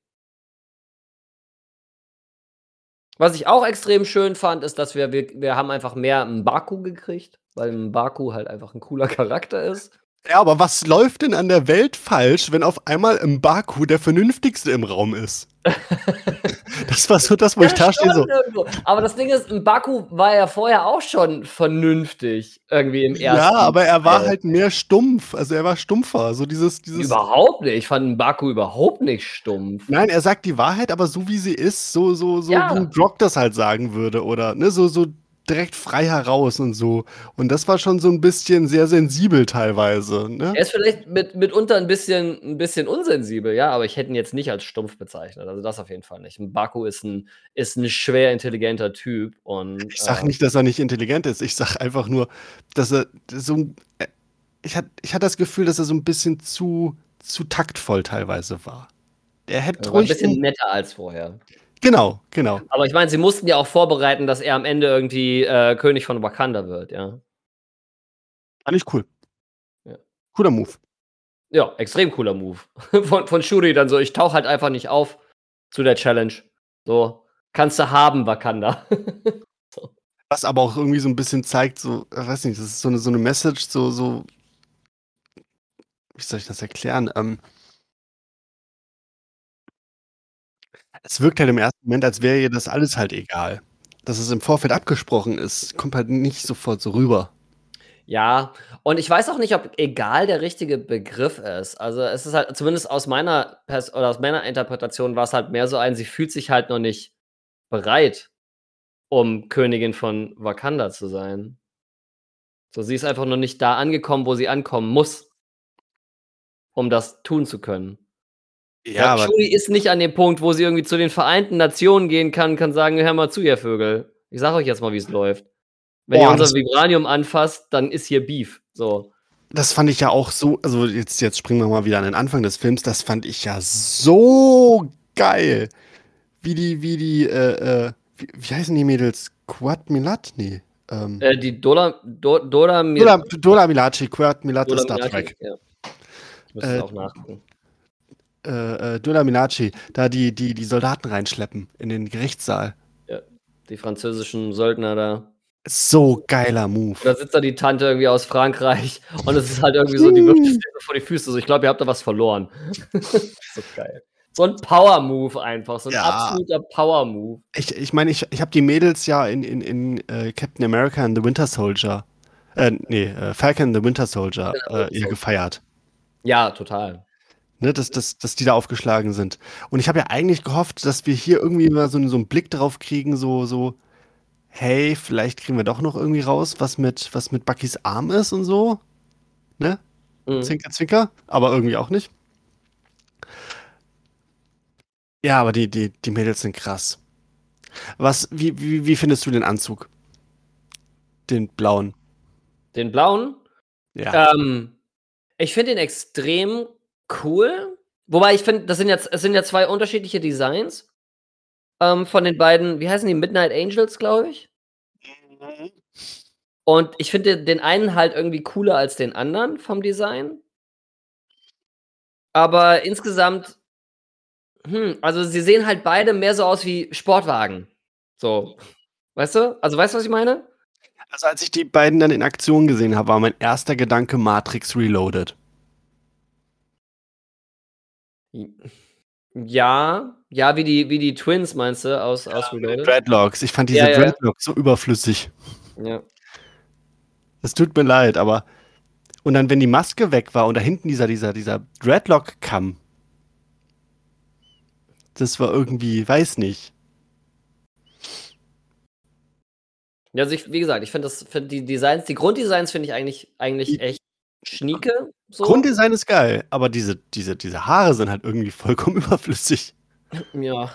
Was ich auch extrem schön fand, ist, dass wir, wir, wir haben einfach mehr Mbaku gekriegt, weil Mbaku halt einfach ein cooler Charakter ist. Ja, aber was läuft denn an der Welt falsch, wenn auf einmal Mbaku der vernünftigste im Raum ist? (laughs) das war so das, wo ich da stehe. So. Aber das Ding ist, Mbaku war ja vorher auch schon vernünftig irgendwie im ersten. Ja, aber er war halt mehr stumpf. Also er war stumpfer. So dieses, dieses überhaupt nicht. Ich fand Mbaku überhaupt nicht stumpf. Nein, er sagt die Wahrheit, aber so wie sie ist, so, so, so ja. wie Brock das halt sagen würde. Oder ne, so, so direkt frei heraus und so. Und das war schon so ein bisschen sehr sensibel teilweise. Ne? Er ist vielleicht mit, mitunter ein bisschen, ein bisschen unsensibel, ja, aber ich hätte ihn jetzt nicht als stumpf bezeichnet. Also das auf jeden Fall nicht. Baku ist ein, ist ein schwer intelligenter Typ. Und, ich sag äh, nicht, dass er nicht intelligent ist. Ich sag einfach nur, dass er so. Ich hatte ich hat das Gefühl, dass er so ein bisschen zu zu taktvoll teilweise war. Der hätte Er war ein ruhig. bisschen netter als vorher. Genau, genau. Aber ich meine, sie mussten ja auch vorbereiten, dass er am Ende irgendwie äh, König von Wakanda wird, ja. Fand ich cool. Ja. Cooler Move. Ja, extrem cooler Move. (laughs) Von, von Shuri dann so, ich tauche halt einfach nicht auf zu der Challenge. So, kannst du haben, Wakanda. (laughs) Was aber auch irgendwie so ein bisschen zeigt, so, ich weiß nicht, das ist so eine, so eine Message, so, so, wie soll ich das erklären? Ähm, es wirkt halt im ersten Moment, als wäre ihr das alles halt egal. Dass es im Vorfeld abgesprochen ist, kommt halt nicht sofort so rüber. Ja, und ich weiß auch nicht, ob egal der richtige Begriff ist. Also es ist halt, zumindest aus meiner Pers oder aus meiner Interpretation war es halt mehr so ein, sie fühlt sich halt noch nicht bereit, um Königin von Wakanda zu sein. So, sie ist einfach noch nicht da angekommen, wo sie ankommen muss, um das tun zu können. Ja, aber Shuri ist nicht an dem Punkt, wo sie irgendwie zu den Vereinten Nationen gehen kann, kann sagen, hör mal zu, ihr Vögel. Ich sag euch jetzt mal, wie es läuft. Wenn Boah, ihr unser Vibranium anfasst, dann ist hier Beef. So. das fand ich ja auch so, also jetzt, jetzt springen wir mal wieder an den Anfang des Films, das fand ich ja so geil. Wie die, wie die, äh, äh, wie, wie heißen die Mädels? Quad Milat? Nee. Ähm, Äh, die Dola, Do, Dola, Mir- Dola, Dola Milaci, Quad Milat ist Star Trek. Ja. Ich muss Äh, auch nachgucken. Äh, äh, Dola Milaci, da die, die, die Soldaten reinschleppen in den Gerichtssaal. Die französischen Söldner da. So geiler Move. Da sitzt da die Tante irgendwie aus Frankreich und es ist halt irgendwie so, die wirft sich vor die Füße. So, ich glaube, ihr habt da was verloren. (laughs) so geil. So ein Power-Move einfach. So ein Ja. absoluter Power-Move. Ich, ich meine, ich, ich habe die Mädels ja in, in, in äh, Captain America and the Winter Soldier, äh, nee, äh, Falcon and the Winter Soldier, äh, ihr gefeiert. Ja, total. Ne, dass, dass, dass die da aufgeschlagen sind. Und ich habe ja eigentlich gehofft, dass wir hier irgendwie mal so, so einen Blick drauf kriegen, so, so, hey, vielleicht kriegen wir doch noch irgendwie raus, was mit, was mit Buckys Arm ist und so. Ne? Mhm. Zwinker, zwinker, aber irgendwie auch nicht. Ja, aber die, die, die Mädels sind krass. Was, wie, wie, wie findest du den Anzug? Den blauen. Den blauen, Ja. Ähm, ich finde ihn extrem cool. Wobei ich finde, das sind jetzt, es sind ja zwei unterschiedliche Designs. Ähm, von den beiden, wie heißen die? Midnight Angels, glaube ich. Und ich finde den einen halt irgendwie cooler als den anderen vom Design. Aber insgesamt, hm, also sie sehen halt beide mehr so aus wie Sportwagen. So. Weißt du? Also weißt du, was ich meine? Also als ich die beiden dann in Aktion gesehen habe, war mein erster Gedanke Matrix Reloaded. Ja, ja, wie die, wie die Twins, meinst du, aus, aus Reloaded? Dreadlocks. Ich fand diese Ja, ja. Dreadlocks so überflüssig. Ja. Es tut mir leid, aber. Und dann, wenn die Maske weg war und da hinten dieser, dieser, dieser Dreadlock-Kamm. Das war irgendwie, weiß nicht. Ja, also ich, wie gesagt, ich finde das, find die Designs, die Grunddesigns finde ich eigentlich, eigentlich echt schnieke. So. Grunddesign ist geil, aber diese, diese, diese Haare sind halt irgendwie vollkommen (laughs) überflüssig. Ja.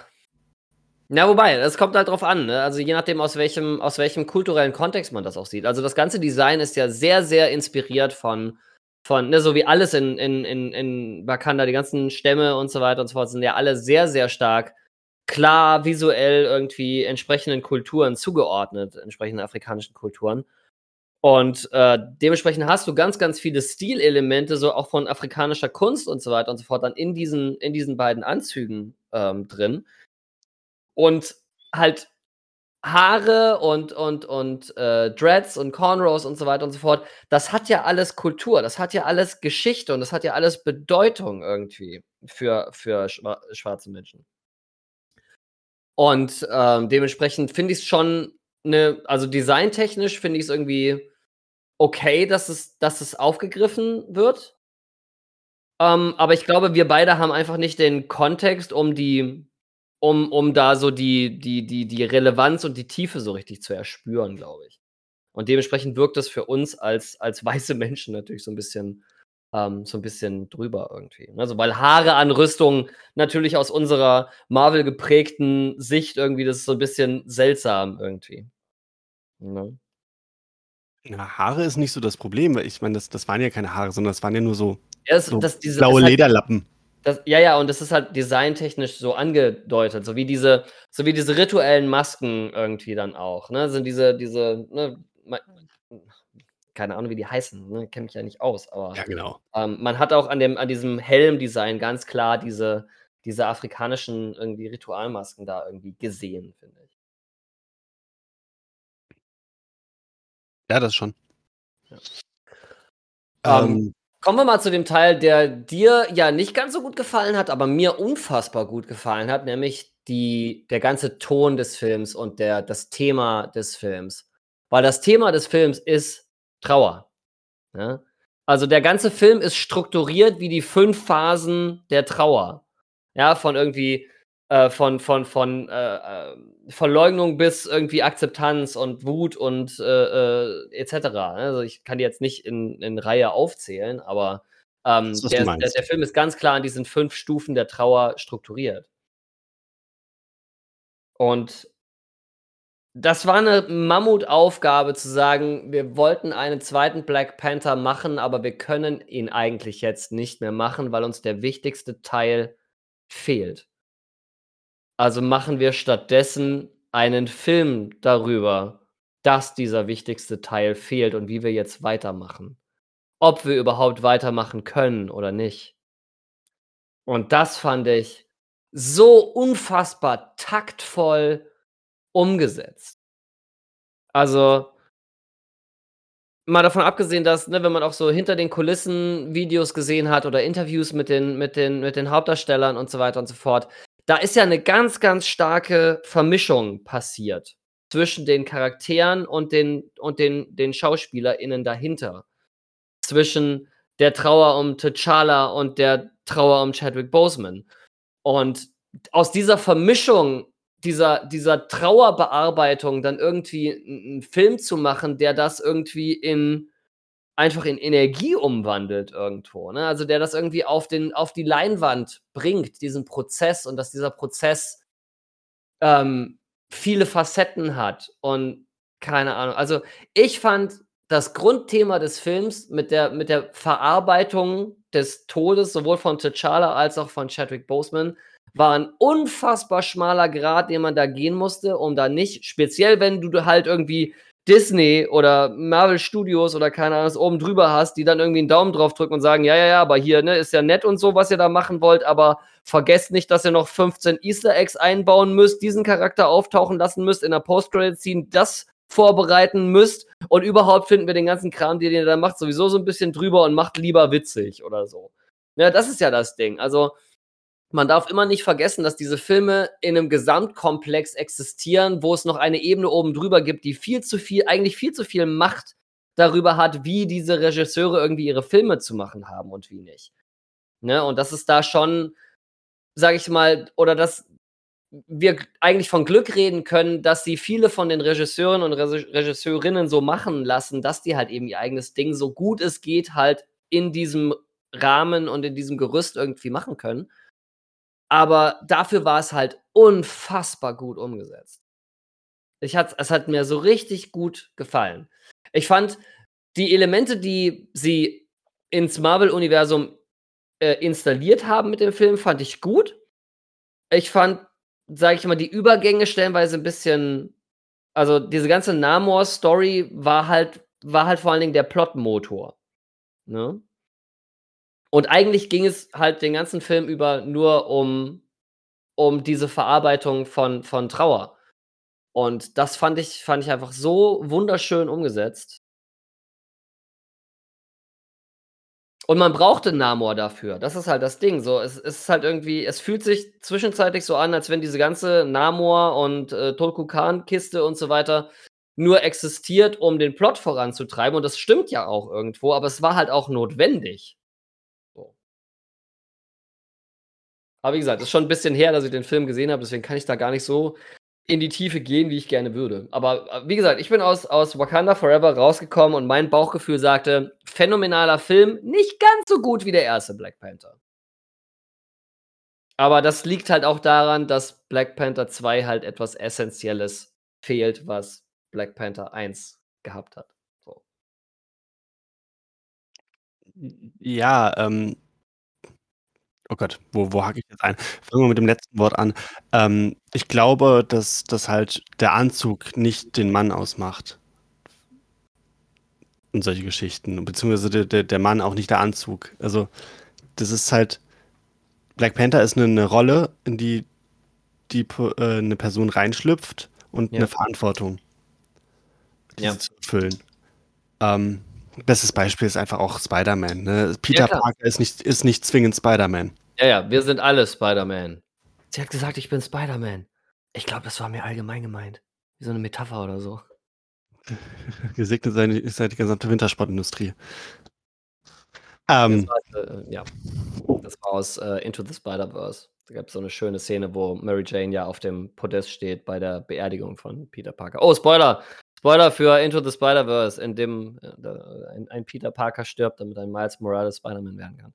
Ja, wobei, es kommt halt drauf an, ne? Also je nachdem, aus welchem, aus welchem kulturellen Kontext man das auch sieht. Also das ganze Design ist ja sehr, sehr inspiriert von, von, ne, so wie alles in, in, in, in Wakanda, die ganzen Stämme und so weiter und so fort, sind ja alle sehr, sehr stark klar visuell irgendwie entsprechenden Kulturen zugeordnet, entsprechenden afrikanischen Kulturen. Und äh, dementsprechend hast du ganz, ganz viele Stilelemente, so auch von afrikanischer Kunst und so weiter und so fort, dann in diesen, in diesen beiden Anzügen ähm, drin. Und halt Haare und, und, und äh, Dreads und Cornrows und so weiter und so fort, das hat ja alles Kultur, das hat ja alles Geschichte und das hat ja alles Bedeutung irgendwie für, für schwa schwarze Menschen. Und ähm, dementsprechend finde ich es schon eine, also designtechnisch finde ich es irgendwie okay, dass es, dass es aufgegriffen wird. Ähm, aber ich glaube, wir beide haben einfach nicht den Kontext, um die, um, um da so die, die, die, die Relevanz und die Tiefe so richtig zu erspüren, glaube ich. Und dementsprechend wirkt das für uns als, als weiße Menschen natürlich so ein bisschen, ähm, so ein bisschen drüber irgendwie. Also, weil Haare an Rüstung natürlich aus unserer Marvel geprägten Sicht irgendwie, das ist so ein bisschen seltsam irgendwie. Ne? Na, Haare ist nicht so das Problem, weil ich meine, das, das waren ja keine Haare, sondern das waren ja nur so Ja, das, So das, diese, blaue ist halt, Lederlappen. das, ja, ja, und das ist halt designtechnisch so angedeutet, so wie diese, so wie diese rituellen Masken irgendwie dann auch, ne? Sind diese, diese, ne, ma- keine Ahnung, wie die heißen, ne? Kenne mich ja nicht aus, aber Ja, genau. ähm, man hat auch an dem, an diesem Helmdesign ganz klar diese, diese afrikanischen irgendwie Ritualmasken da irgendwie gesehen, finde Ja, das schon. Ja. Ähm, Kommen wir mal zu dem Teil, der dir ja nicht ganz so gut gefallen hat, aber mir unfassbar gut gefallen hat, nämlich die, der ganze Ton des Films und der, das Thema des Films. Weil das Thema des Films ist Trauer. Ne? Also der ganze Film ist strukturiert wie die fünf Phasen der Trauer. Ja, von irgendwie äh, von, von, von äh, äh, Verleugnung bis irgendwie Akzeptanz und Wut und äh, äh, etc. Also ich kann die jetzt nicht in, in Reihe aufzählen, aber ähm, du der, der, der Film ist ganz klar an diesen fünf Stufen der Trauer strukturiert. Und das war eine Mammutaufgabe zu sagen, wir wollten einen zweiten Black Panther machen, aber wir können ihn eigentlich jetzt nicht mehr machen, weil uns der wichtigste Teil fehlt. Also machen wir stattdessen einen Film darüber, dass dieser wichtigste Teil fehlt und wie wir jetzt weitermachen. Ob wir überhaupt weitermachen können oder nicht. Und das fand ich so unfassbar taktvoll umgesetzt. Also mal davon abgesehen, dass, ne, wenn man auch so hinter den Kulissen Videos gesehen hat oder Interviews mit den, mit den, mit den Hauptdarstellern und so weiter und so fort, da ist ja eine ganz, ganz starke Vermischung passiert zwischen den Charakteren und den, und den, den SchauspielerInnen dahinter. Zwischen der Trauer um T'Challa und der Trauer um Chadwick Boseman. Und aus dieser Vermischung, dieser, dieser Trauerbearbeitung dann irgendwie einen Film zu machen, der das irgendwie in einfach in Energie umwandelt irgendwo. Ne? Also der das irgendwie auf, den, auf die Leinwand bringt, diesen Prozess und dass dieser Prozess ähm, viele Facetten hat und keine Ahnung. Also ich fand das Grundthema des Films mit der, mit der Verarbeitung des Todes sowohl von T'Challa als auch von Chadwick Boseman war ein unfassbar schmaler Grad, den man da gehen musste, um da nicht, speziell wenn du halt irgendwie Disney oder Marvel Studios oder keine Ahnung, was oben drüber hast, die dann irgendwie einen Daumen drauf drücken und sagen, ja, ja, ja, aber hier, ne, ist ja nett und so, was ihr da machen wollt, aber vergesst nicht, dass ihr noch 15 Easter Eggs einbauen müsst, diesen Charakter auftauchen lassen müsst, in der Post-Credit-Scene das vorbereiten müsst und überhaupt finden wir den ganzen Kram, den ihr da macht, sowieso so ein bisschen drüber und macht lieber witzig oder so. Ja, das ist ja das Ding. Also, man darf immer nicht vergessen, dass diese Filme in einem Gesamtkomplex existieren, wo es noch eine Ebene oben drüber gibt, die viel zu viel, eigentlich viel zu viel Macht darüber hat, wie diese Regisseure irgendwie ihre Filme zu machen haben und wie nicht. Ne? Und das ist da schon, sag ich mal, oder dass wir eigentlich von Glück reden können, dass sie viele von den Regisseuren und Regisseurinnen so machen lassen, dass die halt eben ihr eigenes Ding so gut es geht halt in diesem Rahmen und in diesem Gerüst irgendwie machen können. Aber dafür war es halt unfassbar gut umgesetzt. Ich hat, es hat mir so richtig gut gefallen. Ich fand die Elemente, die sie ins Marvel-Universum äh, installiert haben mit dem Film, fand ich gut. Ich fand, sage ich mal, die Übergänge stellenweise ein bisschen, also diese ganze Namor-Story war halt, war halt vor allen Dingen der Plotmotor. Ne? Und eigentlich ging es halt den ganzen Film über nur um, um diese Verarbeitung von, von Trauer. Und das fand ich, fand ich einfach so wunderschön umgesetzt. Und man brauchte Namor dafür. Das ist halt das Ding. So, es, es ist halt irgendwie, es fühlt sich zwischenzeitlich so an, als wenn diese ganze Namor und äh, Tolkukan-Kiste und so weiter nur existiert, um den Plot voranzutreiben. Und das stimmt ja auch irgendwo, aber es war halt auch notwendig. Aber wie gesagt, es ist schon ein bisschen her, dass ich den Film gesehen habe, deswegen kann ich da gar nicht so in die Tiefe gehen, wie ich gerne würde. Aber äh, wie gesagt, ich bin aus, aus Wakanda Forever rausgekommen und mein Bauchgefühl sagte, phänomenaler Film, nicht ganz so gut wie der erste Black Panther. Aber das liegt halt auch daran, dass Black Panther 2 halt etwas Essentielles fehlt, was Black Panther 1 gehabt hat. So. Ja, ähm oh Gott, wo wo hake ich jetzt ein? Fangen wir mit dem letzten Wort an. Ähm, ich glaube, dass dass halt der Anzug nicht den Mann ausmacht. Und solche Geschichten, beziehungsweise der der der Mann auch nicht der Anzug. Also, das ist halt Black Panther ist 'ne 'ne Rolle, in die die äh, 'ne Person reinschlüpft und Ja. 'ne Verantwortung Ja. zu erfüllen. Ähm, bestes Beispiel ist einfach auch Spider-Man, ne? Peter klar. Parker ist nicht ist nicht zwingend Spider-Man. Ja, ja, wir sind alle Spider-Man. Sie hat gesagt, ich bin Spider-Man. Ich glaube, das war mir allgemein gemeint. Wie so 'ne Metapher oder so. (laughs) Gesegnet sei die sei die gesamte Wintersportindustrie. Das Ähm war, äh ja. Das war aus, äh, Into the Spider-Verse. Da gab's so 'ne schöne Szene, wo Mary Jane ja auf dem Podest steht bei der Beerdigung von Peter Parker. Oh, Spoiler! Spoiler für Into the Spider-Verse, in dem, äh, ein ein Peter Parker stirbt, damit ein Miles Morales Spider-Man werden kann.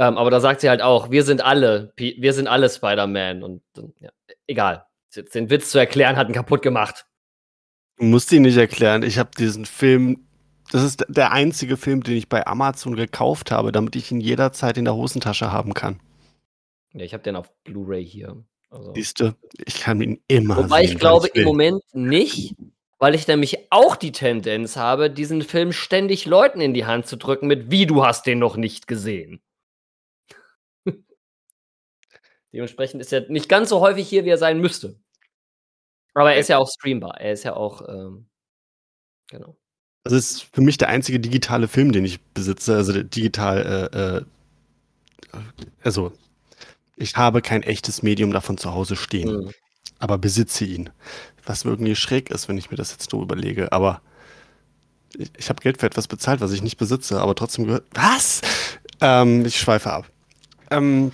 Ähm, aber da sagt sie halt auch: „Wir sind alle wir sind alle Spider-Man“ und ja, egal. Jetzt den Witz zu erklären, hat ihn kaputt gemacht. Du musst ihn nicht erklären. Ich habe diesen Film das ist der einzige Film, den ich bei Amazon gekauft habe, damit ich ihn jederzeit in der Hosentasche haben kann. Ja, ich habe den auf Blu-ray hier. Also Siehste, ich kann ihn immer Wobei ich sehen, wann glaube ich im. Moment nicht, weil ich nämlich auch die Tendenz habe, diesen Film ständig Leuten in die Hand zu drücken mit: „Wie, du hast den noch nicht gesehen?“ Dementsprechend ist er nicht ganz so häufig hier, wie er sein müsste. Aber er ist ja auch streambar. Er ist ja auch, ähm genau. Das ist für mich der einzige digitale Film, den ich besitze, also digital, äh, äh also, ich habe kein echtes Medium davon zu Hause stehen, Mhm. aber besitze ihn. Was irgendwie schräg ist, wenn ich mir das jetzt so überlege, aber ich ich habe Geld für etwas bezahlt, was ich nicht besitze, aber trotzdem gehört was? Ähm, ich schweife ab. Ähm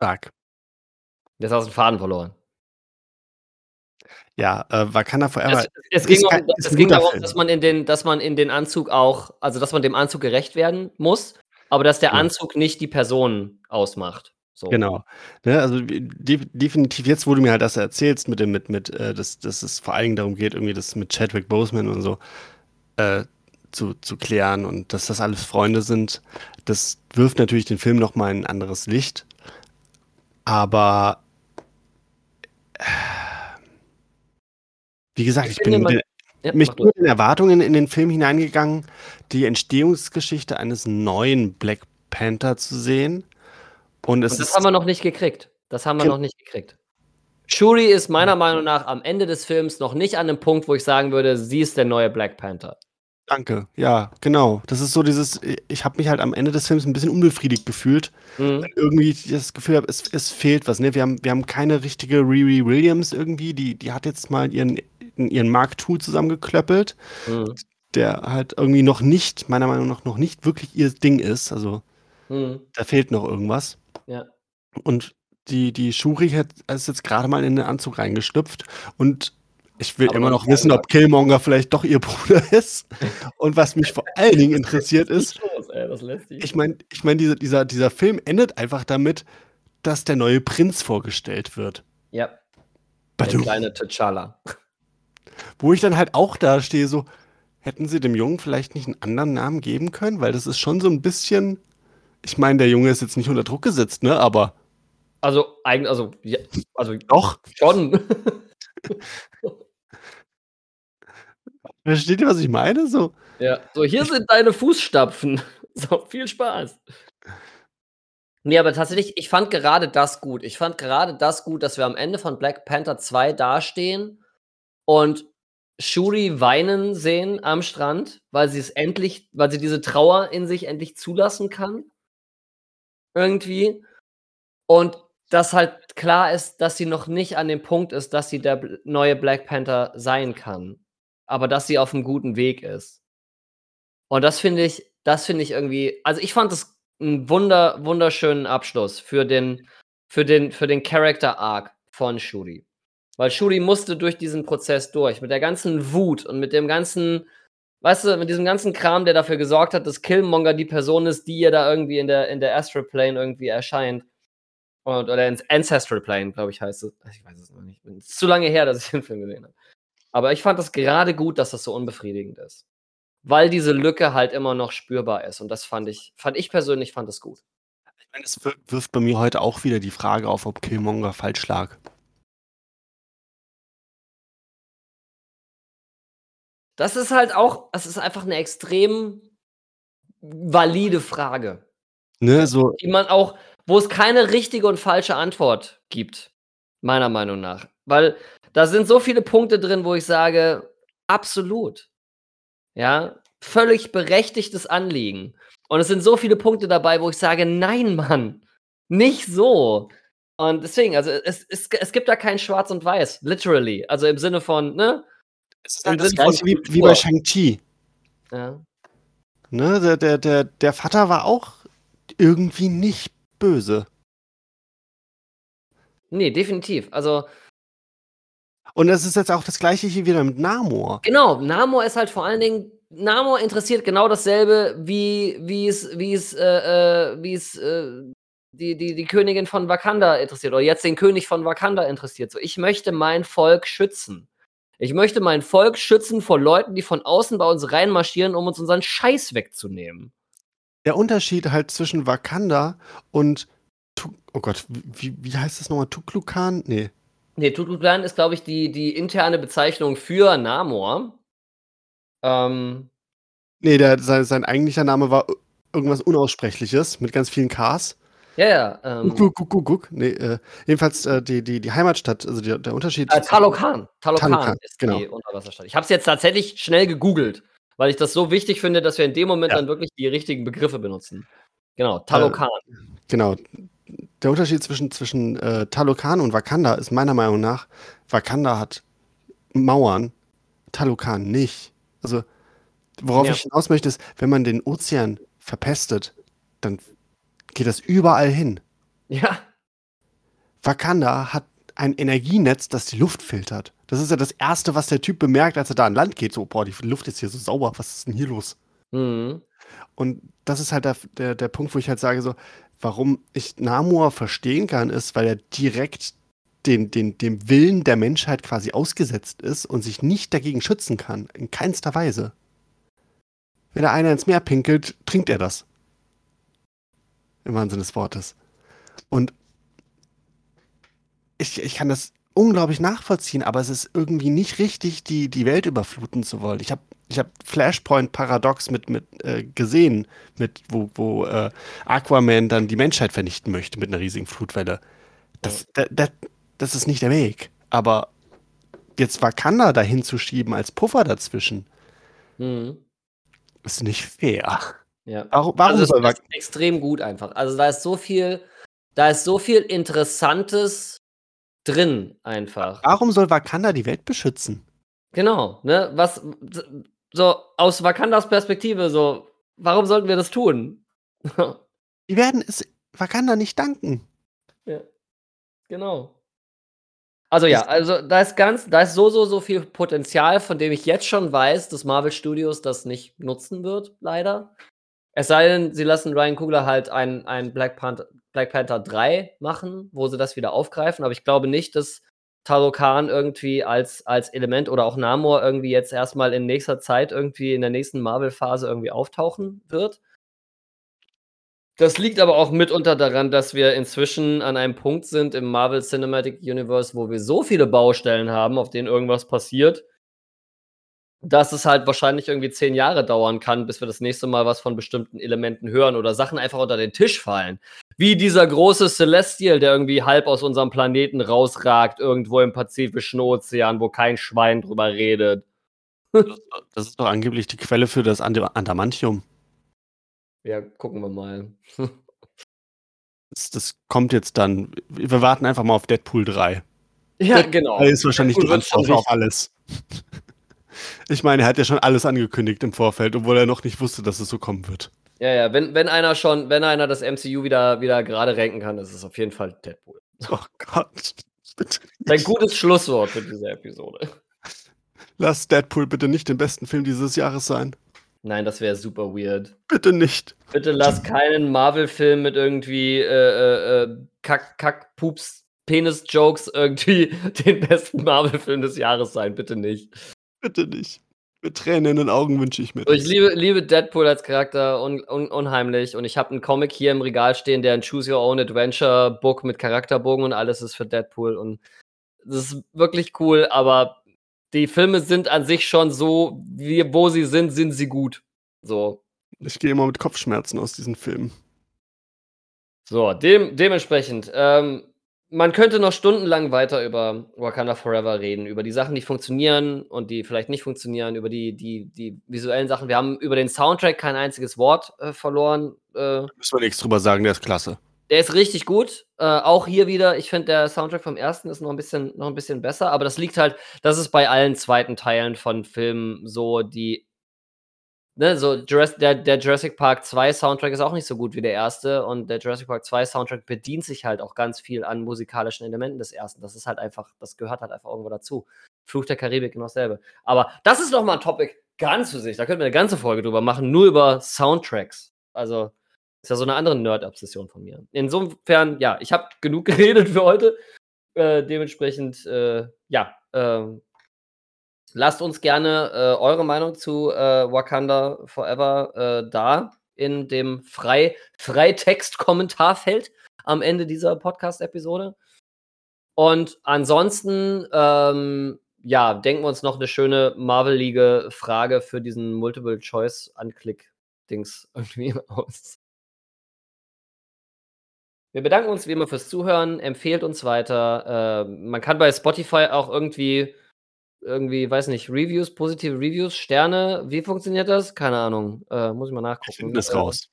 Stark. Jetzt hast du 'n Faden verloren. Ja, äh, Wakanda Forever Es es ging ist um es ging darum, Film. dass man in den dass man in den Anzug auch also, dass man dem Anzug gerecht werden muss, aber dass der Genau. Anzug nicht die Person ausmacht, so. Genau. Ne, also, def definitiv jetzt, wo du mir halt das erzählst mit dem mit mit, äh, dass dass es vor allen Dingen darum geht, irgendwie das mit Chadwick Boseman und so, äh, zu zu klären und dass das alles Freunde sind. Das wirft natürlich den Film noch mal in 'n anderes Licht. Aber wie gesagt, Ich ich bin mit ja, mich mit den Erwartungen in den Film hineingegangen, die Entstehungsgeschichte eines neuen Black Panther zu sehen. Und es Und das haben wir noch nicht gekriegt. Das haben wir noch nicht gekriegt. Shuri ist meiner Meinung nach am Ende des Films noch nicht an 'nem Punkt, wo ich sagen würde, sie ist der neue Black Panther. Danke. Ja, genau. Das ist so dieses ich habe mich halt am Ende des Films 'n bisschen unbefriedigt gefühlt, Mhm. weil irgendwie das Gefühl habe, es es fehlt was, ne? Wir haben wir haben keine richtige Riri Williams irgendwie, die die hat jetzt mal ihren ihren Mark II zusammengeklöppelt, Mhm. der halt irgendwie noch nicht meiner Meinung nach noch nicht wirklich ihr Ding ist. Also, Mhm. da fehlt noch irgendwas. Ja. Und die die Shuri hat ist jetzt grade mal in den Anzug reingeschlüpft und ich will Aber immer noch wissen, ob. Killmonger vielleicht doch ihr (laughs) Bruder ist. Und was mich vor allen Dingen interessiert ist ich meine ich meine, diese dieser dieser Film endet einfach damit, dass der neue Prinz vorgestellt wird. Ja. Der Badum. kleine T'Challa. Wo ich dann halt auch dastehe so: „Hätten sie dem Jungen vielleicht nicht 'n anderen Namen geben können?“ Weil das ist schon so 'n bisschen ich meine, der Junge ist jetzt nicht unter Druck gesetzt, ne, aber Also, eigen also, ja also Doch. schon. (laughs) Versteht ihr, was ich meine? So Ja, so: „Hier sind deine Fußstapfen. (laughs) So, viel Spaß.“ Ne, aber tatsächlich, ich fand gerade das gut. Ich fand gerade das gut, dass wir am Ende von Black Panther 2 dastehen und Shuri weinen sehen am Strand, weil sie's endlich weil sie diese Trauer in sich endlich zulassen kann. Irgendwie. Und dass halt klar ist, dass sie noch nicht an dem Punkt ist, dass sie der neue Black Panther sein kann, aber dass sie auf'm guten Weg ist. Und das finde ich das finde ich irgendwie also, ich fand das 'n wunder wunderschönen Abschluss für den für den für den Character Arc von Shuri. Weil Shuri musste durch diesen Prozess durch, mit der ganzen Wut und mit dem ganzen weißt du, mit diesem ganzen Kram, der dafür gesorgt hat, dass Killmonger die Person ist, die ihr da irgendwie in der in der Astral Plane irgendwie erscheint. Und oder ins Ancestral Plane, glaube ich, heißt es. Ich weiß es noch nicht. Ist zu lange her, dass ich den Film gesehen habe. Aber ich fand es gerade gut, dass das so unbefriedigend ist. Weil diese Lücke halt immer noch spürbar ist. Und das fand ich, fand ich persönlich fand es gut. Ich meine, es wir- wirft bei mir heute auch wieder die Frage auf, ob Killmonger falsch lag. Das ist halt auch, das ist einfach eine extrem valide Frage. Ne, so, die man auch, wo es keine richtige und falsche Antwort gibt, meiner Meinung nach. Weil da sind so viele Punkte drin, wo ich sage, absolut. Ja, völlig berechtigtes Anliegen. Und es sind so viele Punkte dabei, wo ich sage, nein, Mann, nicht so. Und deswegen, also es, es, es gibt da kein Schwarz und Weiß, literally. Also im Sinne von, ne? es ist halt das gleiche wie, wie bei Shang-Chi. Ja. Ne, der, der, der, der Vater war auch irgendwie nicht böse. Nee, definitiv. Also, Und es ist jetzt auch das gleiche hier wieder mit Namor. Genau, Namor ist halt vor allen Dingen, Namor interessiert genau dasselbe, wie, wie es, wie es, äh, äh, wie es äh, die, die, die Königin von Wakanda interessiert oder jetzt den König von Wakanda interessiert. So, ich möchte mein Volk schützen. Ich möchte mein Volk schützen vor Leuten, die von außen bei uns reinmarschieren, um uns unseren Scheiß wegzunehmen. Der Unterschied halt zwischen Wakanda und Tu- oh Gott, wie, wie heißt das nochmal? Tuklukan? Nee. Nee, Tututlan ist, glaube ich, die, die interne Bezeichnung für Namor. Ähm, Nee, der, sein, sein eigentlicher Name war irgendwas Unaussprechliches mit ganz vielen Ks. ja, ja. Ähm, Guck, guck, guck, guck. Nee, äh, jedenfalls äh, die, die, die Heimatstadt, also die, der Unterschied. Äh, Talokan. Talokan, Talokan, ist genau. die Unterwasserstadt. Ich habe es jetzt tatsächlich schnell gegoogelt, weil ich das so wichtig finde, dass wir in dem Moment Ja. dann wirklich die richtigen Begriffe benutzen. Genau, Talokan. Genau. Der Unterschied zwischen, zwischen äh, Talokan und Wakanda ist meiner Meinung nach, Wakanda hat Mauern, Talokan nicht. Also, worauf Ja. ich hinaus möchte, ist, wenn man den Ozean verpestet, dann geht das überall hin. ja, Wakanda hat ein Energienetz, das die Luft filtert. Das ist ja das Erste, was der Typ bemerkt, als er da an Land geht. So, boah, die Luft ist hier so sauber, was ist denn hier los? mhm. Und das ist halt der, der, der Punkt, wo ich halt sage, so, warum ich Namor verstehen kann, ist, weil er direkt den, den, dem Willen der Menschheit quasi ausgesetzt ist und sich nicht dagegen schützen kann. In keinster Weise. Wenn da einer ins Meer pinkelt, trinkt er das. Im Wahnsinn des Wortes. Und ich, ich kann das unglaublich nachvollziehen, aber es ist irgendwie nicht richtig, die, die Welt überfluten zu wollen. Ich habe ich hab Flashpoint Paradox mit, mit äh, gesehen, mit, wo, wo äh, Aquaman dann die Menschheit vernichten möchte mit einer riesigen Flutwelle. Das, da, da, das ist nicht der Weg. Aber jetzt Wakanda dahin zu schieben als Puffer dazwischen, Mhm. ist nicht fair. ja. Warum, warum also soll das ist extrem gut einfach. Also da ist so viel, da ist so viel Interessantes drin einfach. warum soll Wakanda die Welt beschützen? Genau, ne? Was so aus Wakandas Perspektive so, warum sollten wir das tun? Die werden es Wakanda nicht danken. Ja, genau. Also ja, also da ist ganz, da ist so, so, so viel Potenzial, von dem ich jetzt schon weiß, dass Marvel Studios das nicht nutzen wird, leider. Es sei denn, sie lassen Ryan Coogler halt ein, ein Black, Panther, Black Panther 3 machen, wo sie das wieder aufgreifen, aber ich glaube nicht, dass Talokan irgendwie als, als Element oder auch Namor irgendwie jetzt erstmal in nächster Zeit irgendwie in der nächsten Marvel-Phase irgendwie auftauchen wird. Das liegt aber auch mitunter daran, dass wir inzwischen an einem Punkt sind im Marvel Cinematic Universe, wo wir so viele Baustellen haben, auf denen irgendwas passiert, dass es halt wahrscheinlich irgendwie zehn Jahre dauern kann, bis wir das nächste Mal was von bestimmten Elementen hören oder Sachen einfach unter den Tisch fallen. Wie dieser große Celestial, der irgendwie halb aus unserem Planeten rausragt, irgendwo im Pazifischen Ozean, wo kein Schwein drüber redet. Das ist doch angeblich die Quelle für das Ande- Adamantium. Ja, gucken wir mal. (laughs) Das, das kommt jetzt dann. Wir warten einfach mal auf Deadpool 3. ja, genau. Da ist wahrscheinlich die Deadpool schon Antwort auf alles. (laughs) Ich meine, er hat ja schon alles angekündigt im Vorfeld, obwohl er noch nicht wusste, dass es so kommen wird. Ja, ja, wenn, wenn einer schon, wenn einer das MCU wieder, wieder gerade ranken kann, ist es auf jeden Fall Deadpool. (laughs) Oh Gott. Bitte Ein gutes Schlusswort für diese Episode. Lass Deadpool bitte nicht den besten Film dieses Jahres sein. Nein, das wäre super weird. Bitte nicht. Bitte lass keinen Marvel-Film mit irgendwie äh, äh, äh, Kack, Kack, Pups, Penis-Jokes irgendwie (laughs) den besten Marvel-Film des Jahres sein. Bitte nicht. Bitte nicht. Mit Tränen in den Augen wünsche ich mir das. ich liebe, liebe Deadpool als Charakter un, un, unheimlich und ich habe einen Comic hier im Regal stehen, der ein Choose Your Own Adventure Book mit Charakterbogen und alles ist für Deadpool und das ist wirklich cool, aber die Filme sind an sich schon so, wie, wo sie sind, sind sie gut. So. Ich gehe immer mit Kopfschmerzen aus diesen Filmen. So, dem, dementsprechend, ähm, man könnte noch stundenlang weiter über Wakanda Forever reden, über die Sachen, die funktionieren und die vielleicht nicht funktionieren, über die, die, die visuellen Sachen. Wir haben über den Soundtrack kein einziges Wort äh, verloren. Äh, Müssen wir nichts drüber sagen, der ist klasse. der ist richtig gut. Äh, auch hier wieder, ich finde, der Soundtrack vom ersten ist noch ein, bisschen, noch ein bisschen besser, aber das liegt halt, das ist bei allen zweiten Teilen von Filmen so, die. Ne, so Jurassic, der, der Jurassic Park 2 Soundtrack ist auch nicht so gut wie der erste und der Jurassic Park 2 Soundtrack bedient sich halt auch ganz viel an musikalischen Elementen des ersten. Das ist halt einfach, das gehört halt einfach irgendwo dazu. Fluch der Karibik genau dasselbe. Aber das ist doch mal ein Topic ganz für sich. Da könnten wir eine ganze Folge drüber machen, nur über Soundtracks. Also, ist ja so eine andere Nerd-Obsession von mir. Insofern, ja, ich habe genug (laughs) geredet für heute. Äh, dementsprechend, äh, ja, ähm, lasst uns gerne äh, eure Meinung zu äh, Wakanda Forever äh, da in dem Frei Freitext-Kommentarfeld am Ende dieser Podcast-Episode. Und ansonsten, ähm, ja, denken wir uns noch eine schöne Marvel-Liga Frage für diesen Multiple-Choice-Anklick-Dings (laughs) irgendwie aus. Wir bedanken uns wie immer fürs Zuhören, empfehlt uns weiter. Äh, man kann bei Spotify auch irgendwie, irgendwie, weiß nicht, Reviews, positive Reviews, Sterne. Wie funktioniert das? Keine Ahnung. Äh, muss ich mal nachgucken. Ich finde das Äh, raus.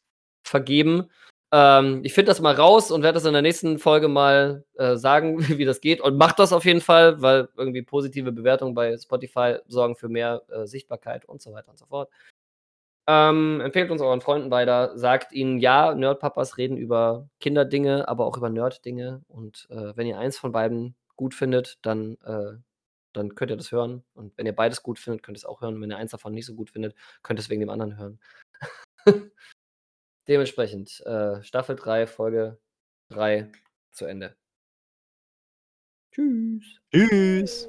vergeben. Ähm, ich finde das mal raus und werde das in der nächsten Folge mal äh, sagen, (laughs) wie das geht. Und macht das auf jeden Fall, weil irgendwie positive Bewertungen bei Spotify sorgen für mehr äh, Sichtbarkeit und so weiter und so fort. Ähm, empfehlt uns euren Freunden weiter, sagt ihnen, ja, Nerdpapas reden über Kinderdinge, aber auch über Nerddinge. Und äh, wenn ihr eins von beiden gut findet, dann, äh, dann könnt ihr das hören. Und wenn ihr beides gut findet, könnt ihr es auch hören. Wenn ihr eins davon nicht so gut findet, könnt ihr es wegen dem anderen hören. (laughs) Dementsprechend, äh, Staffel 3, Folge 3 zu Ende. Tschüss. Tschüss.